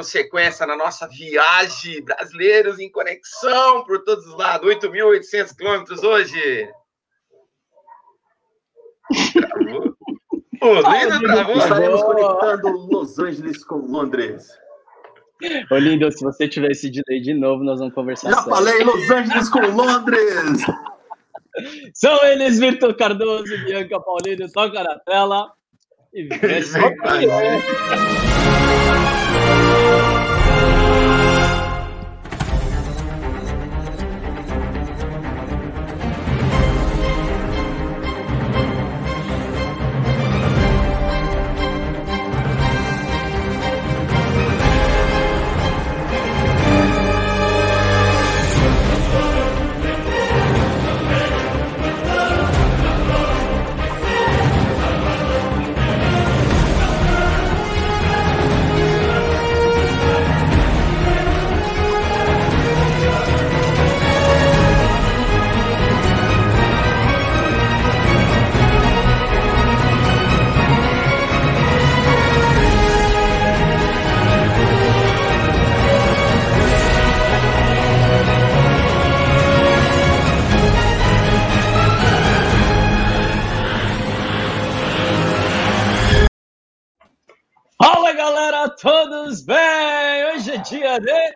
dando sequência na nossa viagem, brasileiros em conexão por todos os lados, 8.800 quilômetros hoje. Travou? O Lindo travou. Estaremos conectando Los Angeles com Londres. Ô, Lindo, se você tiver esse delay de novo, nós vamos conversar. Já falei, Los Angeles com Londres! São eles, Vitor Cardoso e Bianca Paulino, toca na tela. E vê todos bem? Hoje é dia de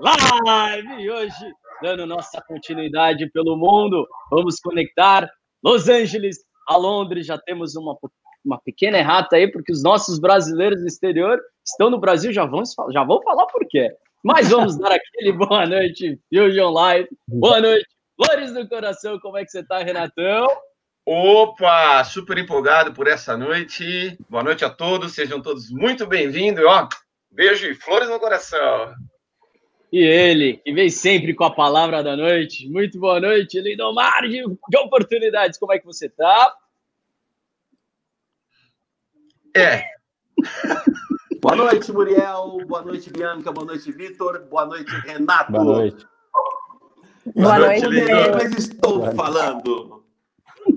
live e hoje, dando nossa continuidade pelo mundo, vamos conectar Los Angeles a Londres. Já temos uma, uma pequena errata aí, porque os nossos brasileiros do exterior estão no Brasil, já, vamos, já vou falar por quê. Mas vamos dar aquele boa noite, Fusion Live. Boa noite, Flores do Coração, como é que você tá, Renatão? Opa, super empolgado por essa noite. Boa noite a todos, sejam todos muito bem-vindos. Ó, beijo e flores no coração. E ele, que vem sempre com a palavra da noite. Muito boa noite, Lindomar de, de oportunidades. Como é que você tá? É. boa noite, Muriel. Boa noite, Bianca. Boa noite, Vitor. Boa noite, Renato. Boa noite. Boa, boa noite, noite Mas estou falando.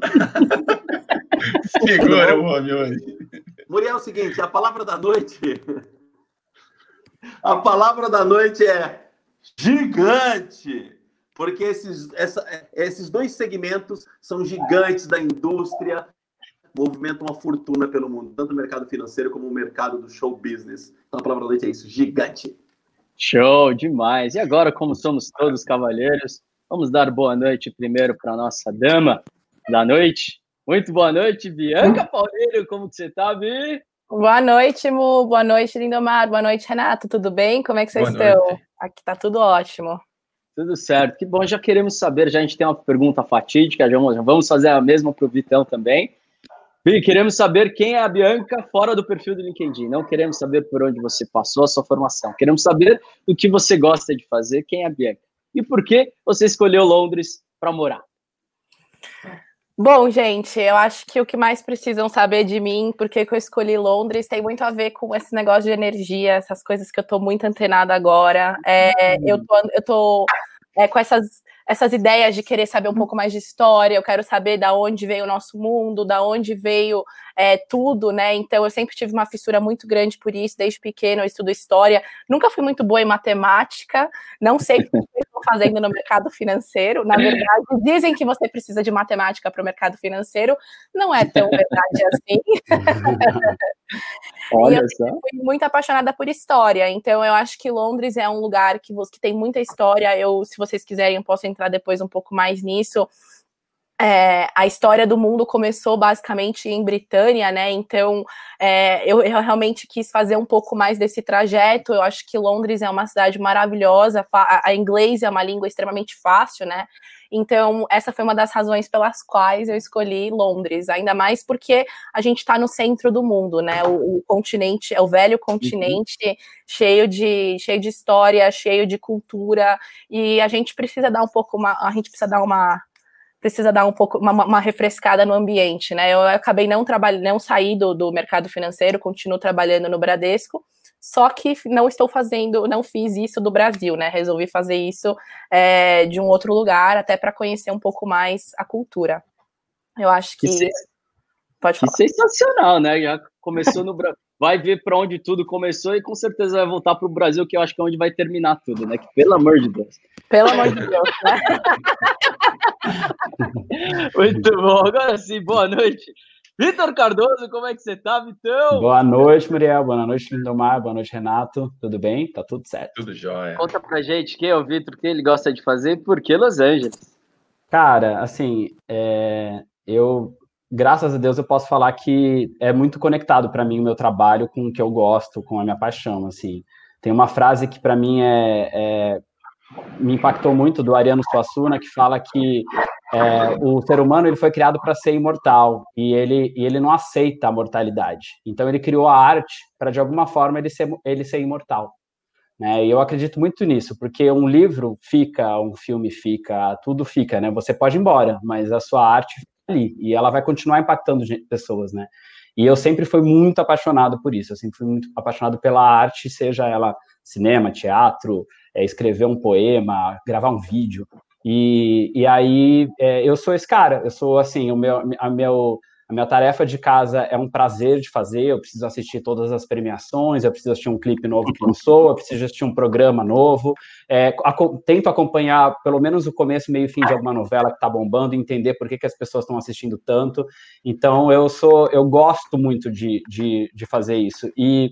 Segura o homem hoje. Muriel, é o seguinte: a palavra da noite. A palavra da noite é gigante. Porque esses, essa, esses dois segmentos são gigantes da indústria, movimentam uma fortuna pelo mundo, tanto o mercado financeiro como o mercado do show business. Então a palavra da noite é isso: gigante. Show, demais. E agora, como somos todos cavalheiros, vamos dar boa noite primeiro para a nossa dama, da noite. Muito boa noite, Bianca Paulinho, como que você tá, Bi? Boa noite, Mu. Boa noite, Lindomar. Boa noite, Renato. Tudo bem? Como é que vocês boa estão? Noite. Aqui tá tudo ótimo. Tudo certo. Que bom, já queremos saber, já a gente tem uma pergunta fatídica, já vamos fazer a mesma para o Vitão também. Bi, queremos saber quem é a Bianca fora do perfil do LinkedIn. Não queremos saber por onde você passou a sua formação. Queremos saber o que você gosta de fazer, quem é a Bianca. E por que você escolheu Londres para morar. Bom, gente, eu acho que o que mais precisam saber de mim, porque eu escolhi Londres, tem muito a ver com esse negócio de energia, essas coisas que eu tô muito antenada agora. É, eu tô, eu tô é, com essas essas ideias de querer saber um pouco mais de história, eu quero saber da onde veio o nosso mundo, da onde veio é, tudo, né? Então eu sempre tive uma fissura muito grande por isso, desde pequeno eu estudo história. Nunca fui muito boa em matemática, não sei o que estou fazendo no mercado financeiro. Na verdade, dizem que você precisa de matemática para o mercado financeiro, não é tão verdade assim. Olha e eu só. fui muito apaixonada por história, então eu acho que Londres é um lugar que, que tem muita história. Eu, se vocês quiserem, eu posso entrar depois um pouco mais nisso. É, a história do mundo começou basicamente em Britânia, né? Então é, eu, eu, realmente quis fazer um pouco mais desse trajeto. Eu acho que Londres é uma cidade maravilhosa, a, a inglês é uma língua extremamente fácil, né? Então, essa foi uma das razões pelas quais eu escolhi Londres, ainda mais porque a gente está no centro do mundo, né? O, o continente, é o velho continente, uhum. cheio de cheio de história, cheio de cultura, e a gente precisa dar um pouco uma, a gente precisa dar uma precisa dar um pouco uma, uma refrescada no ambiente, né? Eu acabei não trabalhando, não saí do, do mercado financeiro, continuo trabalhando no Bradesco, só que não estou fazendo, não fiz isso do Brasil, né? Resolvi fazer isso é, de um outro lugar, até para conhecer um pouco mais a cultura. Eu acho que. que Pode falar. Que sensacional, né? Já começou no Brasil. Vai ver para onde tudo começou e com certeza vai voltar para o Brasil, que eu acho que é onde vai terminar tudo, né? Que, pelo amor de Deus. Pelo amor de Deus, né? Muito bom. Agora sim, boa noite. Vitor Cardoso, como é que você tá, Vitão? Boa noite, Muriel. Boa noite, Lindomar. Boa noite, Renato. Tudo bem? Tá tudo certo? Tudo jóia. Conta pra gente quem é o Vitor, o que ele gosta de fazer e por que Los Angeles? Cara, assim, é... eu, graças a Deus, eu posso falar que é muito conectado para mim o meu trabalho com o que eu gosto, com a minha paixão, assim. Tem uma frase que para mim é, é me impactou muito do Ariano Suassuna, que fala que é, o ser humano ele foi criado para ser imortal e ele, e ele não aceita a mortalidade. Então ele criou a arte para de alguma forma ele ser, ele ser imortal. Né? E eu acredito muito nisso, porque um livro fica, um filme fica, tudo fica, né? Você pode ir embora, mas a sua arte ali e ela vai continuar impactando pessoas, né? E eu sempre fui muito apaixonado por isso, eu sempre fui muito apaixonado pela arte, seja ela cinema, teatro, é, escrever um poema, gravar um vídeo. E, e aí é, eu sou esse cara, eu sou assim, o meu, a, meu, a minha tarefa de casa é um prazer de fazer, eu preciso assistir todas as premiações, eu preciso assistir um clipe novo que lançou, eu preciso assistir um programa novo, é, a, tento acompanhar pelo menos o começo, meio e fim de alguma novela que está bombando, entender por que, que as pessoas estão assistindo tanto. Então eu sou, eu gosto muito de, de, de fazer isso. E,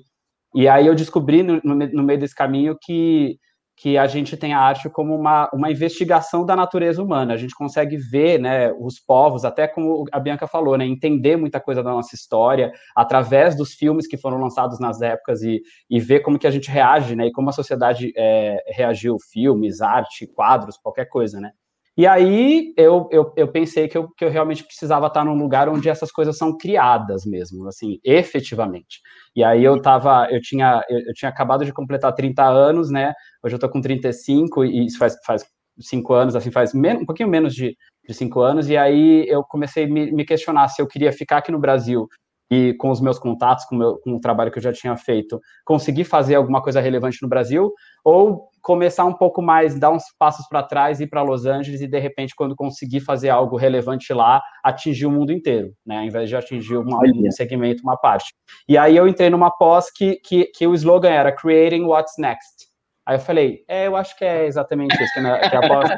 e aí eu descobri no, no, no meio desse caminho que que a gente tem a arte como uma, uma investigação da natureza humana. A gente consegue ver né, os povos, até como a Bianca falou, né, entender muita coisa da nossa história através dos filmes que foram lançados nas épocas e, e ver como que a gente reage, né, e como a sociedade é, reagiu, filmes, arte, quadros, qualquer coisa, né. E aí eu, eu, eu pensei que eu, que eu realmente precisava estar num lugar onde essas coisas são criadas mesmo, assim, efetivamente. E aí eu tava, eu tinha, eu, eu tinha acabado de completar 30 anos, né? Hoje eu tô com 35 e isso faz, faz cinco anos, assim, faz um pouquinho menos de, de cinco anos, e aí eu comecei a me, me questionar se eu queria ficar aqui no Brasil e com os meus contatos, com, meu, com o trabalho que eu já tinha feito, conseguir fazer alguma coisa relevante no Brasil, ou começar um pouco mais, dar uns passos para trás, ir para Los Angeles e, de repente, quando conseguir fazer algo relevante lá, atingir o mundo inteiro, né? Ao invés de atingir uma, um segmento, uma parte. E aí eu entrei numa pós que, que, que o slogan era Creating What's Next. Aí eu falei, é, eu acho que é exatamente isso, que, na, que a pós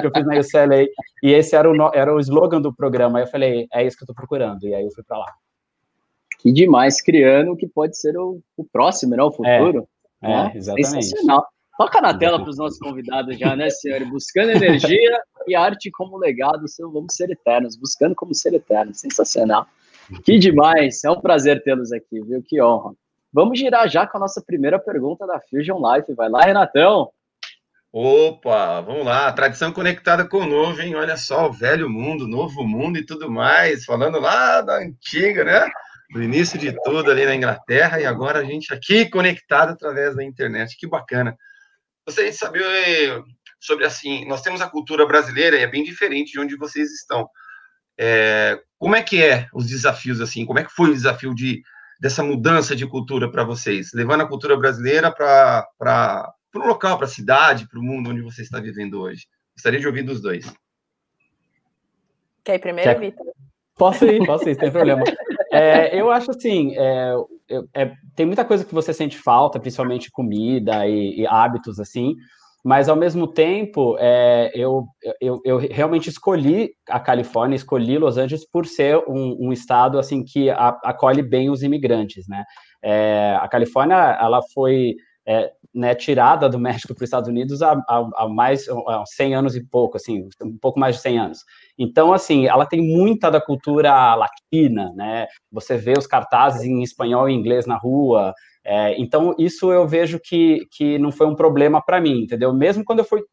que eu fiz na UCLA, e esse era o, era o slogan do programa. Aí eu falei, é isso que eu estou procurando, e aí eu fui para lá. Que demais, criando o que pode ser o, o próximo, né? O futuro. É, é exatamente. Sensacional. Toca na tela para os nossos convidados já, né, senhor? Buscando energia e arte como legado, vamos ser eternos, buscando como ser eterno. Sensacional. Que demais, é um prazer tê-los aqui, viu? Que honra. Vamos girar já com a nossa primeira pergunta da Fusion Life. Vai lá, Renatão. Opa, vamos lá. Tradição conectada com o novo, hein? Olha só, o velho mundo, novo mundo e tudo mais. Falando lá da antiga, né? do início de tudo ali na Inglaterra e agora a gente aqui conectado através da internet. Que bacana. Gostaria de saber eh, sobre assim, nós temos a cultura brasileira e é bem diferente de onde vocês estão. É, como é que é os desafios assim? Como é que foi o desafio de dessa mudança de cultura para vocês, levando a cultura brasileira para para o local, para a cidade, para o mundo onde você está vivendo hoje? Gostaria de ouvir dos dois. Quer ir primeiro, Quer... Vitor? Posso ir, posso ir, sem problema. É, eu acho assim, é, é, tem muita coisa que você sente falta, principalmente comida e, e hábitos assim, mas ao mesmo tempo é, eu, eu, eu, realmente escolhi a Califórnia, escolhi Los Angeles por ser um, um estado assim que a, acolhe bem os imigrantes, né? É, a Califórnia ela foi é, né, tirada do México para os Estados Unidos há, há, há mais há 100 anos e pouco, assim, um pouco mais de 100 anos. Então, assim, ela tem muita da cultura latina, né? Você vê os cartazes em espanhol e inglês na rua, é, então, isso eu vejo que, que não foi um problema para mim, entendeu? Mesmo quando eu fui,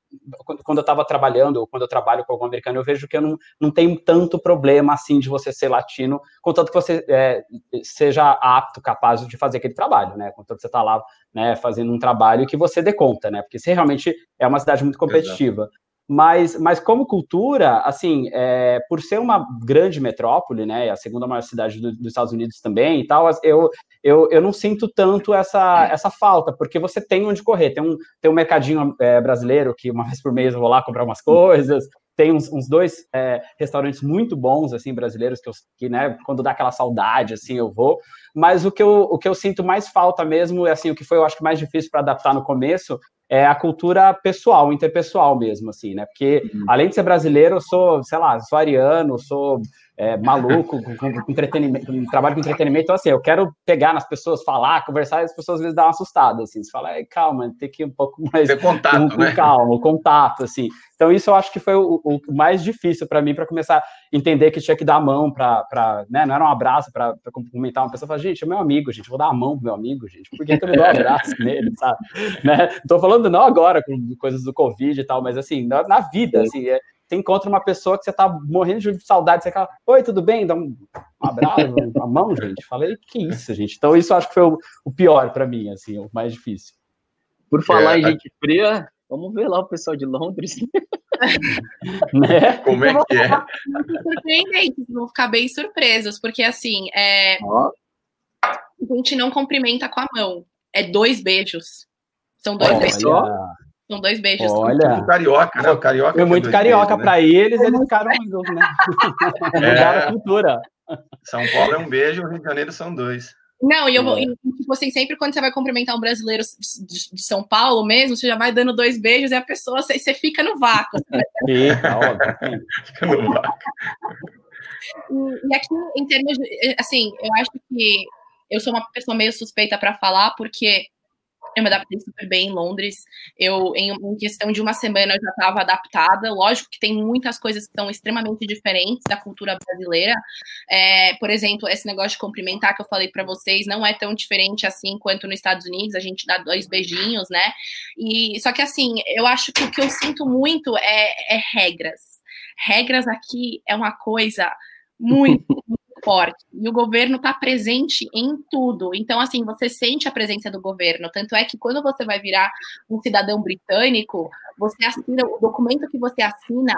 quando eu estava trabalhando, ou quando eu trabalho com algum americano, eu vejo que eu não, não tenho tanto problema assim de você ser latino, contanto que você é, seja apto, capaz de fazer aquele trabalho, né? Contanto que você está lá né, fazendo um trabalho que você dê conta, né? Porque se realmente é uma cidade muito competitiva. Exato. Mas, mas como cultura, assim, é, por ser uma grande metrópole, né, a segunda maior cidade do, dos Estados Unidos também e tal, eu, eu, eu não sinto tanto essa, essa falta, porque você tem onde correr. Tem um, tem um mercadinho é, brasileiro que uma vez por mês eu vou lá comprar umas coisas, tem uns, uns dois é, restaurantes muito bons, assim, brasileiros, que, eu, que, né, quando dá aquela saudade, assim, eu vou. Mas o que eu, o que eu sinto mais falta mesmo, é, assim, o que foi, eu acho, mais difícil para adaptar no começo, é a cultura pessoal, interpessoal mesmo, assim, né? Porque, uhum. além de ser brasileiro, eu sou, sei lá, sou ariano, sou é, maluco, com, com, entretenimento, com, trabalho com entretenimento, então, assim, eu quero pegar nas pessoas, falar, conversar, e as pessoas às vezes dão uma assustada, assim, você fala, calma, tem que ir um pouco mais... Ter contato, com, né? calma, contato, assim. Então, isso eu acho que foi o, o mais difícil para mim, para começar a entender que tinha que dar a mão para, né, não era um abraço para cumprimentar uma pessoa, falar, gente, é meu amigo, gente, vou dar a mão pro meu amigo, gente, por que, que eu não dou um abraço nele, sabe? Né? Tô falando não agora com coisas do Covid e tal, mas, assim, na, na vida, assim, é, você encontra uma pessoa que você tá morrendo de saudade, você fala, oi, tudo bem? Dá um, abraço, uma mão, gente. Falei, que isso, gente. Então, isso acho que foi o, o pior para mim, assim, o mais difícil. Por falar é, em gente fria, vamos ver lá o pessoal de Londres. né? Como é que é? Surpreendentes, vão ficar bem surpresos, porque assim, é... a gente não cumprimenta com a mão, é dois beijos. São dois Olha. beijos. São dois beijos. Olha. O carioca, né? O carioca. É muito carioca para né? eles, eles ficaram, né? Mudaram é. a cultura. São Paulo é um beijo, Rio de Janeiro são dois. Não, e eu vou, é. tipo assim, sempre quando você vai cumprimentar um brasileiro de, de, São Paulo mesmo, você já vai dando dois beijos e a pessoa, você, você fica no vácuo. Fica, óbvio. Fica no vácuo. E, e aqui, em termos de, assim, eu acho que eu sou uma pessoa meio suspeita para falar, porque eu me adaptei super bem em Londres. Eu, em, em questão de uma semana, eu já estava adaptada. Lógico que tem muitas coisas que são extremamente diferentes da cultura brasileira. É, por exemplo, esse negócio de cumprimentar que eu falei para vocês não é tão diferente assim quanto nos Estados Unidos. A gente dá dois beijinhos, né? E só que assim, eu acho que o que eu sinto muito é, é regras. Regras aqui é uma coisa muito, forte. E o governo está presente em tudo. Então, assim, você sente a presença do governo. Tanto é que quando você vai virar um cidadão britânico, você assina o documento que você assina,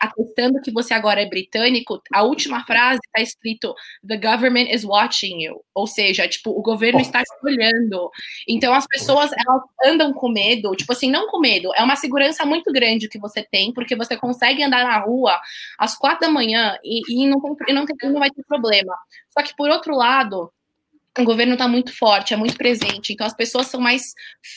atestando que você agora é britânico, a última frase está escrito The government is watching you. Ou seja, tipo, o governo está te olhando. Então as pessoas elas andam com medo, tipo assim, não com medo, é uma segurança muito grande que você tem, porque você consegue andar na rua às quatro da manhã e, e não, tem, não, tem, não vai ter problema. Só que por outro lado, o governo está muito forte, é muito presente, então as pessoas são mais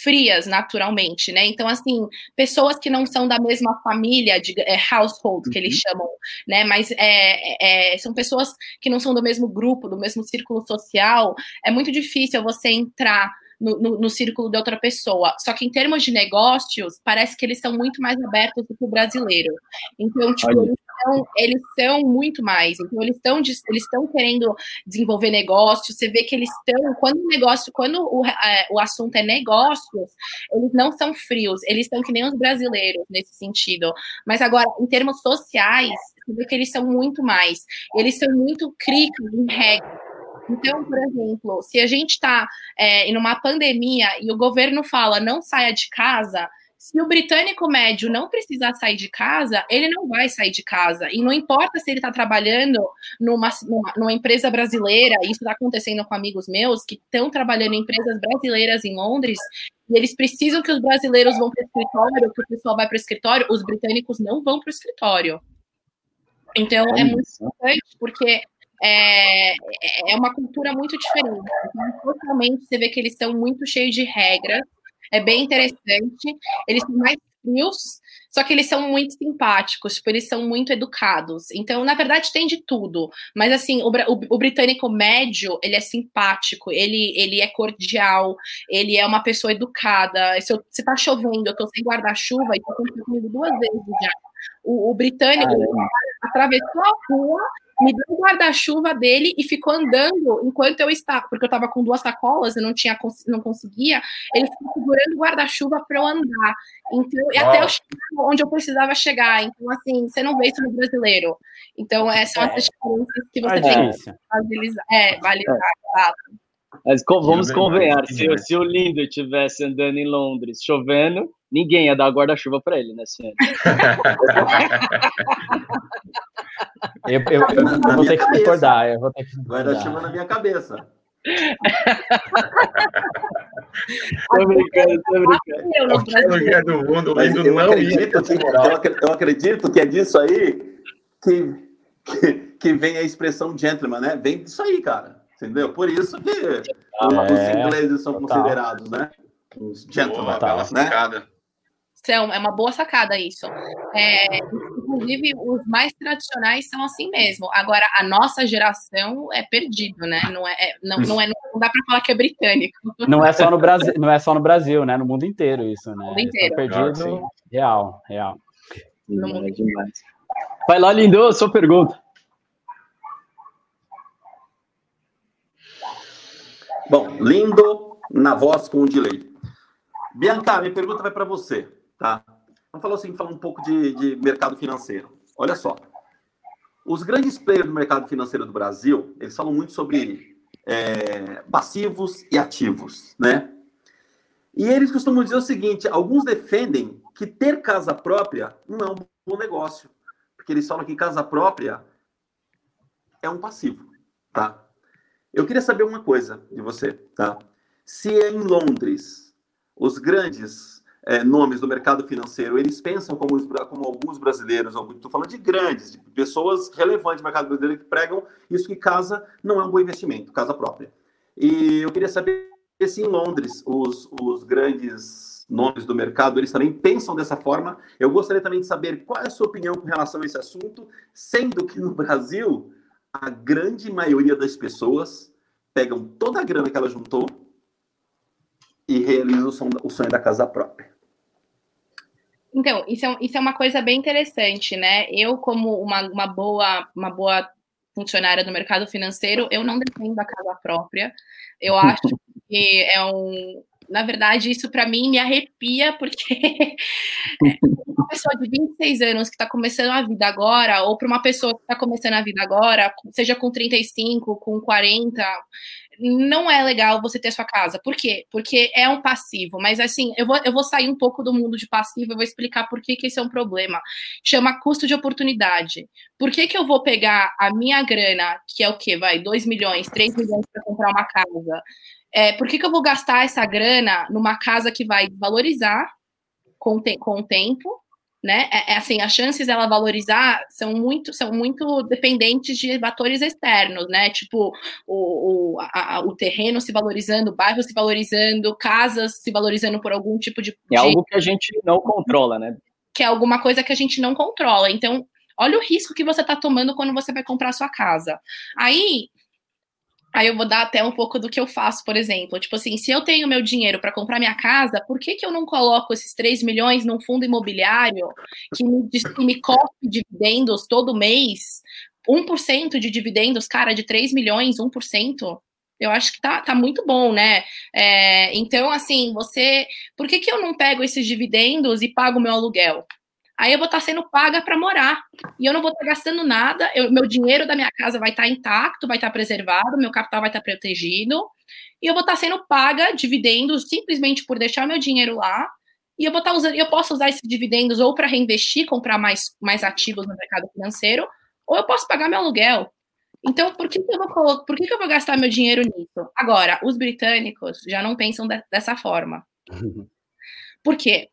frias naturalmente, né? Então, assim, pessoas que não são da mesma família, de é, household, que eles uhum. chamam, né? Mas é, é, são pessoas que não são do mesmo grupo, do mesmo círculo social, é muito difícil você entrar no, no, no, círculo de outra pessoa. Só que em termos de negócios, parece que eles são muito mais abertos do que o brasileiro. Então, tipo, eles são, eles são muito mais. Então, eles estão eles estão querendo desenvolver negócios. Você vê que eles estão, quando o negócio, quando o, é, o assunto é negócios, eles não são frios, eles estão que nem os brasileiros nesse sentido. Mas agora, em termos sociais, você vê que eles são muito mais. Eles são muito críticos em regras então, por exemplo, se a gente está é, em uma pandemia e o governo fala não saia de casa, se o britânico médio não precisar sair de casa, ele não vai sair de casa. E não importa se ele está trabalhando numa, numa, numa, empresa brasileira, isso está acontecendo com amigos meus que estão trabalhando em empresas brasileiras em Londres, e eles precisam que os brasileiros vão para o escritório, que o pessoal vai para o escritório, os britânicos não vão para o escritório. Então, é muito importante, porque é, é uma cultura muito diferente. Então, totalmente, você vê que eles estão muito cheios de regras, é bem interessante. Eles são mais frios, só que eles são muito simpáticos, tipo, eles são muito educados. Então, na verdade, tem de tudo. Mas, assim, o, o, o, britânico médio, ele é simpático, ele, ele é cordial, ele é uma pessoa educada. Se, eu, se tá chovendo, eu tô sem guarda-chuva, e tô acontecendo duas vezes já. O, o britânico ah, atravessou a rua me deu o guarda-chuva dele e ficou andando enquanto eu estava, porque eu estava com duas sacolas e não tinha não conseguia, ele ficou segurando o guarda-chuva para eu andar. Então, e até eu chegar onde eu precisava chegar. Então, assim, você não vê isso no brasileiro. Então, essas são essas diferenças que você é tem que valorizar. É, valorizar, é. Mas vamos convenhar, se, se o Lindo estivesse andando em Londres chovendo, ninguém ia dar guarda-chuva para ele, né, senhor? eu, eu, eu, eu vou ter que concordar, eu vou ter que Guarda-chuva na minha cabeça. tô brincando, tô brincando. Qualquer lugar do mundo, o Lindo não acredito, que, eu, acredito que é disso aí que, que, que vem a expressão gentleman, né? Vem disso aí, cara. Entendeu? Por isso que ah, os é, ingleses são total. considerados, né? Os gentlemen, Boa, né? São, é uma boa sacada isso. É, inclusive, os mais tradicionais são assim mesmo. Agora, a nossa geração é perdido, né? Não, é, é não, não, é, não dá para falar que é britânico. Não é só no Brasil, não é só no Brasil, né? No mundo inteiro isso, né? No mundo inteiro. perdido, real, real. No mundo demais. Vai lá, Lindo, sua pergunta. Bom, lindo na voz com o delay. Bianca, minha pergunta vai para você, tá? Vamos falar assim, falar um pouco de, de mercado financeiro. Olha só, os grandes players do mercado financeiro do Brasil, eles falam muito sobre é, passivos e ativos, né? E eles costumam dizer o seguinte: alguns defendem que ter casa própria não é um bom negócio, porque eles falam que casa própria é um passivo, tá? Eu queria saber uma coisa de você, tá? Se em Londres os grandes é, nomes do mercado financeiro eles pensam como, como alguns brasileiros, estou falando de grandes, de pessoas relevantes do mercado brasileiro que pregam isso que casa não é um bom investimento, casa própria. E eu queria saber se em Londres os, os grandes nomes do mercado eles também pensam dessa forma. Eu gostaria também de saber qual é a sua opinião com relação a esse assunto, sendo que no Brasil a grande maioria das pessoas pegam toda a grana que ela juntou e realizam o sonho da casa própria. Então, isso é, isso é uma coisa bem interessante, né? Eu, como uma, uma, boa, uma boa funcionária do mercado financeiro, eu não defendo a casa própria. Eu acho que é um. Na verdade, isso para mim me arrepia, porque uma pessoa de 26 anos que está começando a vida agora, ou para uma pessoa que está começando a vida agora, seja com 35, com 40, não é legal você ter sua casa. Por quê? Porque é um passivo. Mas assim, eu vou, eu vou sair um pouco do mundo de passivo e vou explicar por que, que esse é um problema. Chama custo de oportunidade. Por que, que eu vou pegar a minha grana, que é o quê? Vai, 2 milhões, 3 milhões para comprar uma casa? É, por que, que eu vou gastar essa grana numa casa que vai valorizar com, te com o tempo? né? É, é, assim, as chances dela valorizar são muito, são muito dependentes de fatores externos, né? Tipo o, o, a, o terreno se valorizando, o bairro se valorizando, casas se valorizando por algum tipo de. É algo que a gente não controla, né? Que é alguma coisa que a gente não controla. Então, olha o risco que você está tomando quando você vai comprar a sua casa. Aí Aí eu vou dar até um pouco do que eu faço, por exemplo. Tipo assim, se eu tenho meu dinheiro para comprar minha casa, por que, que eu não coloco esses 3 milhões num fundo imobiliário que me, que me cofre dividendos todo mês? 1% de dividendos, cara, de 3 milhões, 1%. Eu acho que tá, tá muito bom, né? É, então, assim, você. Por que, que eu não pego esses dividendos e pago meu aluguel? Aí eu vou estar sendo paga para morar. E eu não vou estar gastando nada, eu, meu dinheiro da minha casa vai estar intacto, vai estar preservado, meu capital vai estar protegido, e eu vou estar sendo paga dividendos simplesmente por deixar meu dinheiro lá. E eu vou estar usando, eu posso usar esses dividendos ou para reinvestir, comprar mais, mais ativos no mercado financeiro, ou eu posso pagar meu aluguel. Então, por que, que eu vou por que, que eu vou gastar meu dinheiro nisso? Agora, os britânicos já não pensam de, dessa forma. Por quê?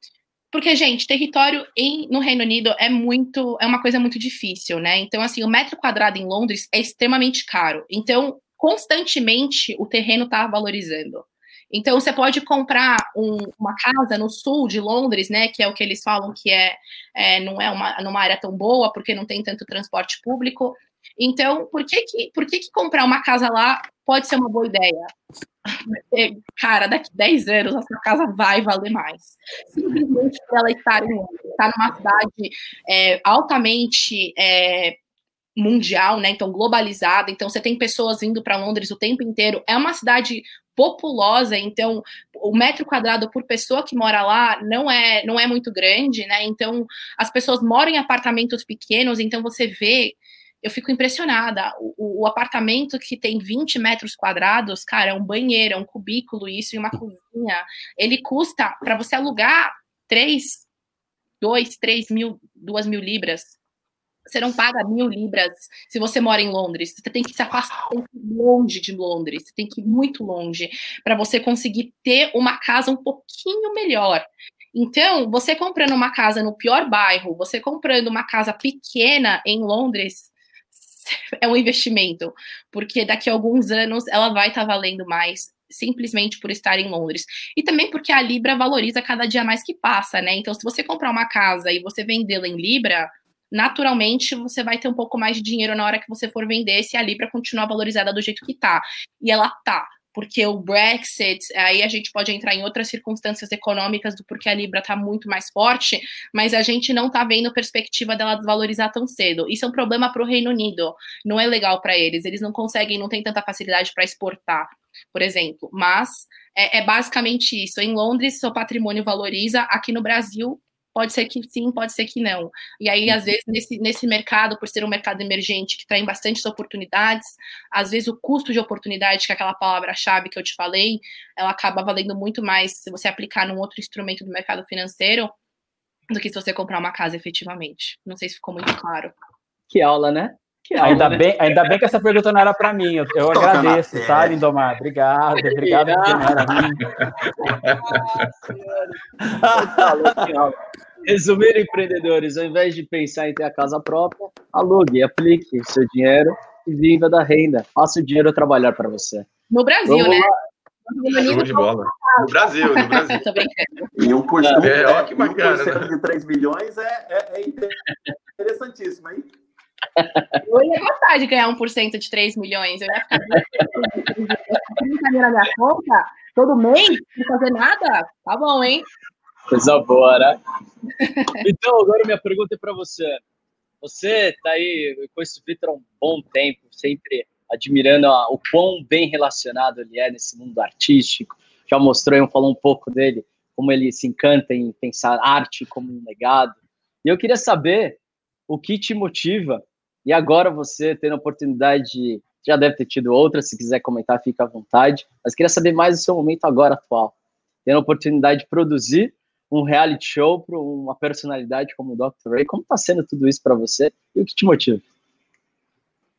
Porque, gente, território em, no Reino Unido é muito, é uma coisa muito difícil, né? Então, assim, o metro quadrado em Londres é extremamente caro. Então, constantemente o terreno está valorizando. Então, você pode comprar um, uma casa no sul de Londres, né? Que é o que eles falam que é, é não é uma numa área tão boa, porque não tem tanto transporte público. Então, por que, que, por que, que comprar uma casa lá pode ser uma boa ideia? Cara, daqui 10 anos a sua casa vai valer mais. Simplesmente por ela estar, em, estar numa cidade é, altamente é, mundial, né? Então, globalizada. Então, você tem pessoas indo para Londres o tempo inteiro. É uma cidade populosa, então o metro quadrado por pessoa que mora lá não é não é muito grande, né? Então as pessoas moram em apartamentos pequenos, então você vê eu fico impressionada. O, o, apartamento que tem 20 metros quadrados, cara, é um banheiro, é um cubículo, isso, e uma cozinha. Ele custa, para você alugar, 3, 2, 3 mil, 2 mil libras. Você não paga mil libras se você mora em Londres. Você tem que se afastar longe de Londres. Você tem que ir muito longe para você conseguir ter uma casa um pouquinho melhor. Então, você comprando uma casa no pior bairro, você comprando uma casa pequena em Londres, é um investimento, porque daqui a alguns anos ela vai estar tá valendo mais simplesmente por estar em Londres. E também porque a Libra valoriza cada dia mais que passa, né? Então, se você comprar uma casa e você vendê-la em Libra, naturalmente você vai ter um pouco mais de dinheiro na hora que você for vender se a Libra continuar valorizada do jeito que tá. E ela tá porque o Brexit, aí a gente pode entrar em outras circunstâncias econômicas do porquê a Libra está muito mais forte, mas a gente não está vendo perspectiva dela desvalorizar tão cedo. Isso é um problema para o Reino Unido, não é legal para eles, eles não conseguem, não têm tanta facilidade para exportar, por exemplo, mas é, é basicamente isso. Em Londres, seu patrimônio valoriza, aqui no Brasil, Pode ser que sim, pode ser que não. E aí, às vezes, nesse, nesse mercado, por ser um mercado emergente que traz bastantes oportunidades, às vezes o custo de oportunidade, que é aquela palavra-chave que eu te falei, ela acaba valendo muito mais se você aplicar num outro instrumento do mercado financeiro do que se você comprar uma casa efetivamente. Não sei se ficou muito claro. Que aula, né? Que aula, ainda, né? bem, ainda bem que essa pergunta não era para mim. Eu, eu agradeço, tá, Lindomar? Obrigado, obrigado. Ah, Resumir, empreendedores, ao invés de pensar em ter a casa própria, alugue, aplique seu dinheiro e viva da renda. Faça o dinheiro trabalhar para você. No Brasil, Vamos né? Lá. Show de bola. No Brasil, no Brasil. e 1%, é, ó, que bacana, 1 né? de 3 milhões é, é, é interessantíssimo, hein? Eu ia gostar de ganhar 1% de 3 milhões. Eu ia ficar 30 mil na minha conta todo mês, sem fazer nada. Tá bom, hein? Coisa boa, né? Então, agora minha pergunta é para você. Você está aí com esse Vitor há um bom tempo, sempre admirando o quão bem relacionado ele é nesse mundo artístico. Já mostrou, falou um pouco dele, como ele se encanta em pensar arte como um legado. E eu queria saber o que te motiva e agora você tendo a oportunidade de, já deve ter tido outras, se quiser comentar, fica à vontade. Mas queria saber mais do seu momento agora atual. Tendo a oportunidade de produzir um reality show para uma personalidade como o Dr. Ray. Como está sendo tudo isso para você e o que te motiva?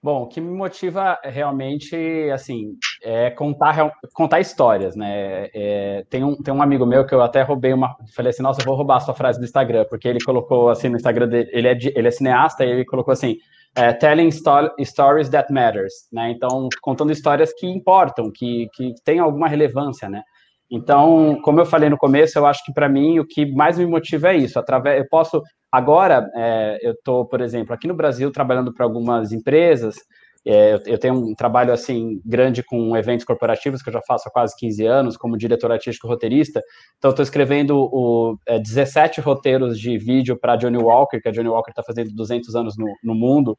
Bom, o que me motiva realmente, assim, é contar, contar histórias, né? É, tem, um, tem um amigo meu que eu até roubei uma. Falei assim, nossa, eu vou roubar a sua frase do Instagram, porque ele colocou assim no Instagram dele, ele é, ele é cineasta e ele colocou assim: é, telling sto stories that matters, né? Então, contando histórias que importam, que, que têm alguma relevância, né? Então, como eu falei no começo, eu acho que para mim o que mais me motiva é isso. Através, eu posso agora, é, eu estou, por exemplo, aqui no Brasil trabalhando para algumas empresas. É, eu tenho um trabalho assim grande com eventos corporativos que eu já faço há quase 15 anos como diretor artístico roteirista. Então, estou escrevendo o, é, 17 roteiros de vídeo para Johnny Walker, que a Johnny Walker está fazendo 200 anos no, no mundo.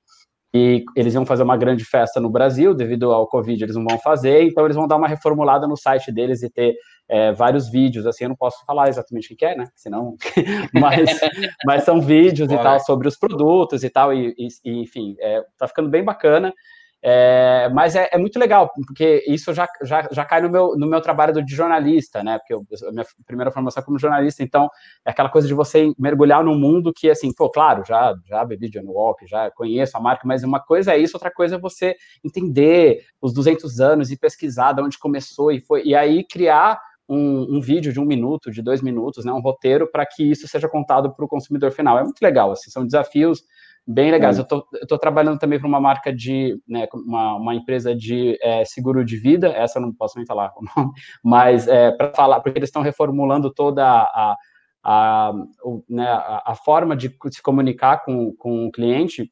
E eles iam fazer uma grande festa no Brasil, devido ao Covid eles não vão fazer, então eles vão dar uma reformulada no site deles e ter é, vários vídeos, assim, eu não posso falar exatamente o que é, né, senão, mas, mas são vídeos e tal sobre os produtos e tal, e, e enfim, é, tá ficando bem bacana, é, mas é, é, muito legal, porque isso já, já, já cai no meu, no meu trabalho de jornalista, né? Porque eu, a minha primeira formação como jornalista, então é aquela coisa de você mergulhar num mundo que, assim, pô, claro, já, já bebi John Walk, já conheço a marca, mas uma coisa é isso, outra coisa é você entender os 200 anos e pesquisar de onde começou e foi, e aí criar um, um, vídeo de um minuto, de dois minutos, né, um roteiro, para que isso seja contado para o consumidor final. É muito legal, assim, são desafios bem legais. É. Eu estou trabalhando também para uma marca de, né, uma, uma empresa de é, seguro de vida, essa eu não posso nem falar o nome, mas é, para falar, porque eles estão reformulando toda a, a, o, né, a, a, forma de se comunicar com, com o cliente,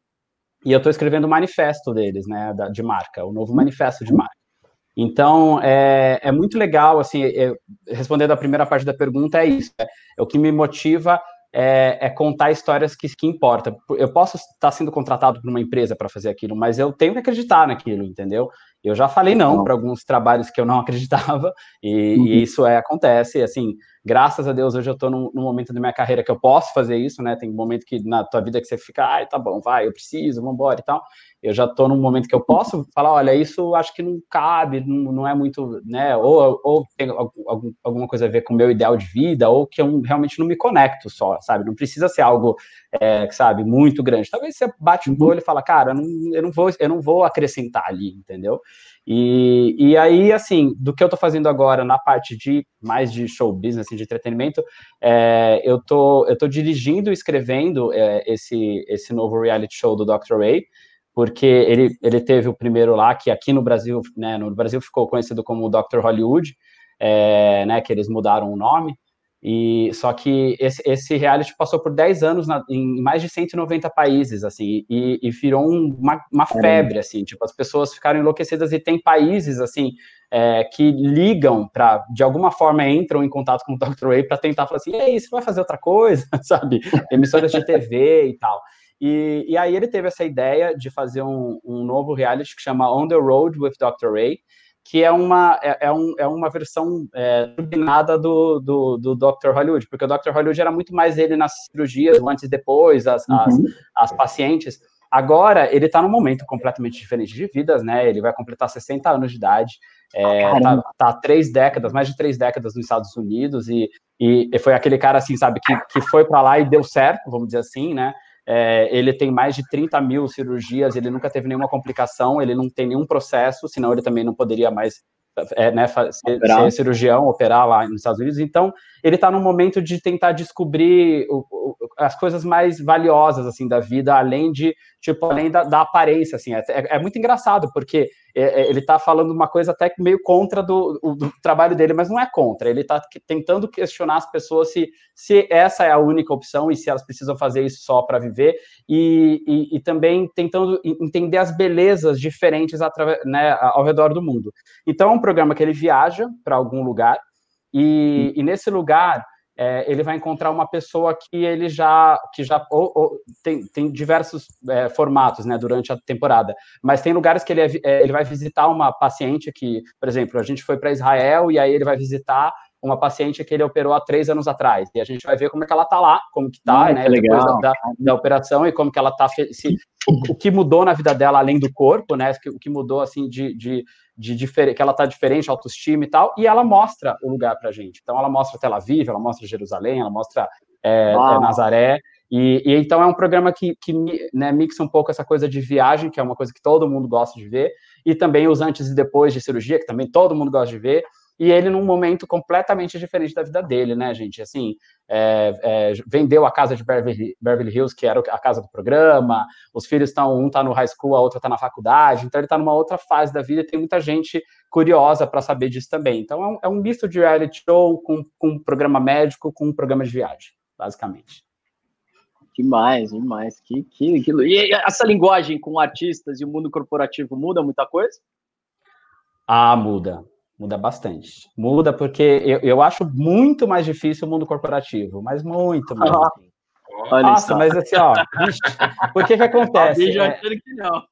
e eu estou escrevendo o manifesto deles, né, da, de marca, o novo manifesto de marca. Então, é, é muito legal, assim, é, respondendo a primeira parte da pergunta, é isso, é, é o que me motiva é, é, contar histórias que, que importam. Eu posso estar sendo contratado por uma empresa para fazer aquilo, mas eu tenho que acreditar naquilo, entendeu? Eu já falei não para alguns trabalhos que eu não acreditava, e, uhum. e, isso é, acontece, assim, graças a Deus hoje eu estou num, num, momento da minha carreira que eu posso fazer isso, né, tem um momento que na tua vida que você fica, ai, tá bom, vai, eu preciso, vamos embora e tal, eu já estou num momento que eu posso falar, olha, isso acho que não cabe, não, não é muito, né, ou, ou tem algum, alguma coisa a ver com o meu ideal de vida, ou que eu realmente não me conecto só, sabe? Não precisa ser algo, é, sabe, muito grande. Talvez você bate o olho e fala, cara, eu não, eu não, vou, eu não vou acrescentar ali, entendeu? E, e aí, assim, do que eu estou fazendo agora na parte de mais de show business, assim, de entretenimento, é, eu tô, eu tô dirigindo e escrevendo é, esse, esse novo reality show do Dr. Ray, porque ele, ele teve o primeiro lá, que aqui no Brasil, né, no Brasil ficou conhecido como Dr. Hollywood, é, né, que eles mudaram o nome, e só que esse, esse reality passou por 10 anos na, em mais de 190 países, assim, e, e virou um, uma, uma, febre, assim, tipo, as pessoas ficaram enlouquecidas e tem países, assim, é, que ligam para, de alguma forma, entram em contato com o Dr. Ray para tentar falar assim, ei, você vai fazer outra coisa, sabe? Emissoras de TV e tal. E, e aí ele teve essa ideia de fazer um, um novo reality que chama On the Road with Dr. Ray, que é uma, é, é, um, é uma versão é, turbinada do, do, do Dr. Hollywood, porque o Dr. Hollywood era muito mais ele nas cirurgias, antes e depois, as, uhum. as, as, pacientes. Agora, ele está num momento completamente diferente de vidas, né? Ele vai completar 60 anos de idade, é, ah, tá, tá três décadas, mais de três décadas nos Estados Unidos, e, e foi aquele cara, assim, sabe, que, que foi para lá e deu certo, vamos dizer assim, né? É, ele tem mais de 30 mil cirurgias, ele nunca teve nenhuma complicação, ele não tem nenhum processo, senão ele também não poderia mais é, né, ser, ser, cirurgião, operar lá nos Estados Unidos. Então, ele está no momento de tentar descobrir o, o, as coisas mais valiosas assim da vida, além de tipo além da, da aparência. Assim, é, é, é muito engraçado porque é, é, ele está falando uma coisa até meio contra do, do, trabalho dele, mas não é contra. Ele está tentando questionar as pessoas se, se essa é a única opção e se elas precisam fazer isso só para viver, e, e, e, também tentando entender as belezas diferentes né, ao redor do mundo. Então, é um programa que ele viaja para algum lugar, e, e nesse lugar é, ele vai encontrar uma pessoa que ele já que já ou, ou, tem, tem diversos é, formatos né, durante a temporada, mas tem lugares que ele, é, é ele vai visitar uma paciente que, por exemplo, a gente foi para Israel e aí ele vai visitar uma paciente que ele operou há três anos atrás. E a gente vai ver como é que ela está lá, como que está, hum, né? Depois da, da, da, operação e como que ela está. O, o, que mudou na vida dela, além do corpo, né? O que mudou, assim, de, de, de diferente, que ela está diferente, autoestima e tal. E ela mostra o lugar para a gente. Então, ela mostra Tel Aviv, ela mostra Jerusalém, ela mostra é, é, Nazaré. E, e, então é um programa que, que né, mixa um pouco essa coisa de viagem, que é uma coisa que todo mundo gosta de ver, e também os antes e depois de cirurgia, que também todo mundo gosta de ver e ele num momento completamente diferente da vida dele, né, gente? Assim, é, é, vendeu a casa de Beverly, Beverly, Hills, que era a casa do programa, os filhos estão, um está no high school, a outra está na faculdade, então ele está numa outra fase da vida e tem muita gente curiosa para saber disso também. Então é um, é um, misto de reality show com, com um programa médico, com um programa de viagem, basicamente. Demais, demais. Que, que, que... E essa linguagem com artistas e o mundo corporativo muda muita coisa? Ah, muda. Muda bastante. Muda porque eu, eu acho muito mais difícil o mundo corporativo, mas muito mais. Ah, Olha Nossa, só. mas assim, ó, bicho, por que que acontece? É... Que não.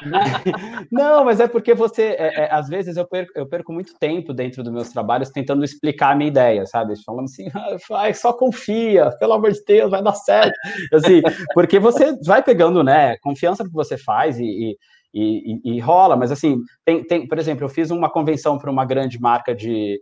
não, mas é porque você, é, é, às vezes eu perco, eu perco muito tempo dentro dos meus trabalhos tentando explicar a minha ideia, sabe? Falando assim, ah, só confia, pelo amor de Deus, vai dar certo. Assim, porque você vai pegando, né, confiança no que você faz e, e e, e, e, rola, mas assim, tem, tem, por exemplo, eu fiz uma convenção para uma grande marca de,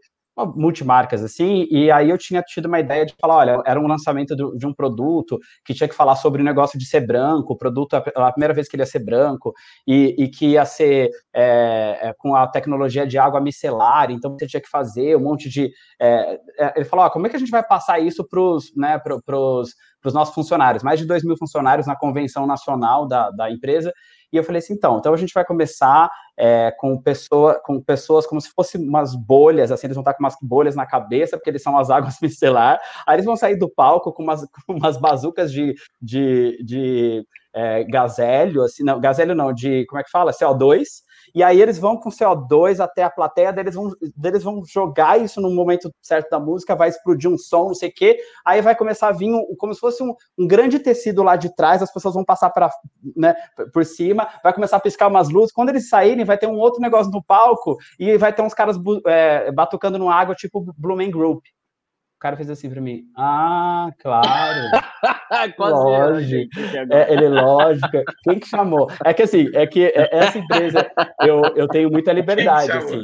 multimarcas, assim, e aí eu tinha tido uma ideia de falar, olha, era um lançamento do, de um produto que tinha que falar sobre o negócio de ser branco, o produto, a, a primeira vez que ele ia ser branco, e, e que ia ser é, é, com a tecnologia de água micelar, então você tinha que fazer um monte de... É, é ele falou, ó, como é que a gente vai passar isso para os né, pros, nossos funcionários? Mais de 2 mil funcionários na convenção nacional da, da empresa, e eu falei assim, então, então a gente vai começar é, com, pessoa, com pessoas como se fossem umas bolhas, assim, eles vão estar com umas bolhas na cabeça, porque eles são as águas micelar, aí eles vão sair do palco com umas, com umas bazucas de, de, de é, gazélio, assim, não, gazélio não, de, como é que fala? CO2, e aí eles vão com CO2 até a plateia, eles vão, eles vão jogar isso no momento certo da música, vai explodir um som, não sei o quê, aí vai começar a vir um, como se fosse um, um, grande tecido lá de trás, as pessoas vão passar pra, né, por cima, vai começar a piscar umas luzes, quando eles saírem vai ter um outro negócio no palco, e vai ter uns caras é, batucando no água, tipo Blooming Group cara fez assim para mim. Ah, claro. lógico. É, ele, lógico. Quem que chamou? É que assim, é que essa empresa eu, eu tenho muita liberdade, assim.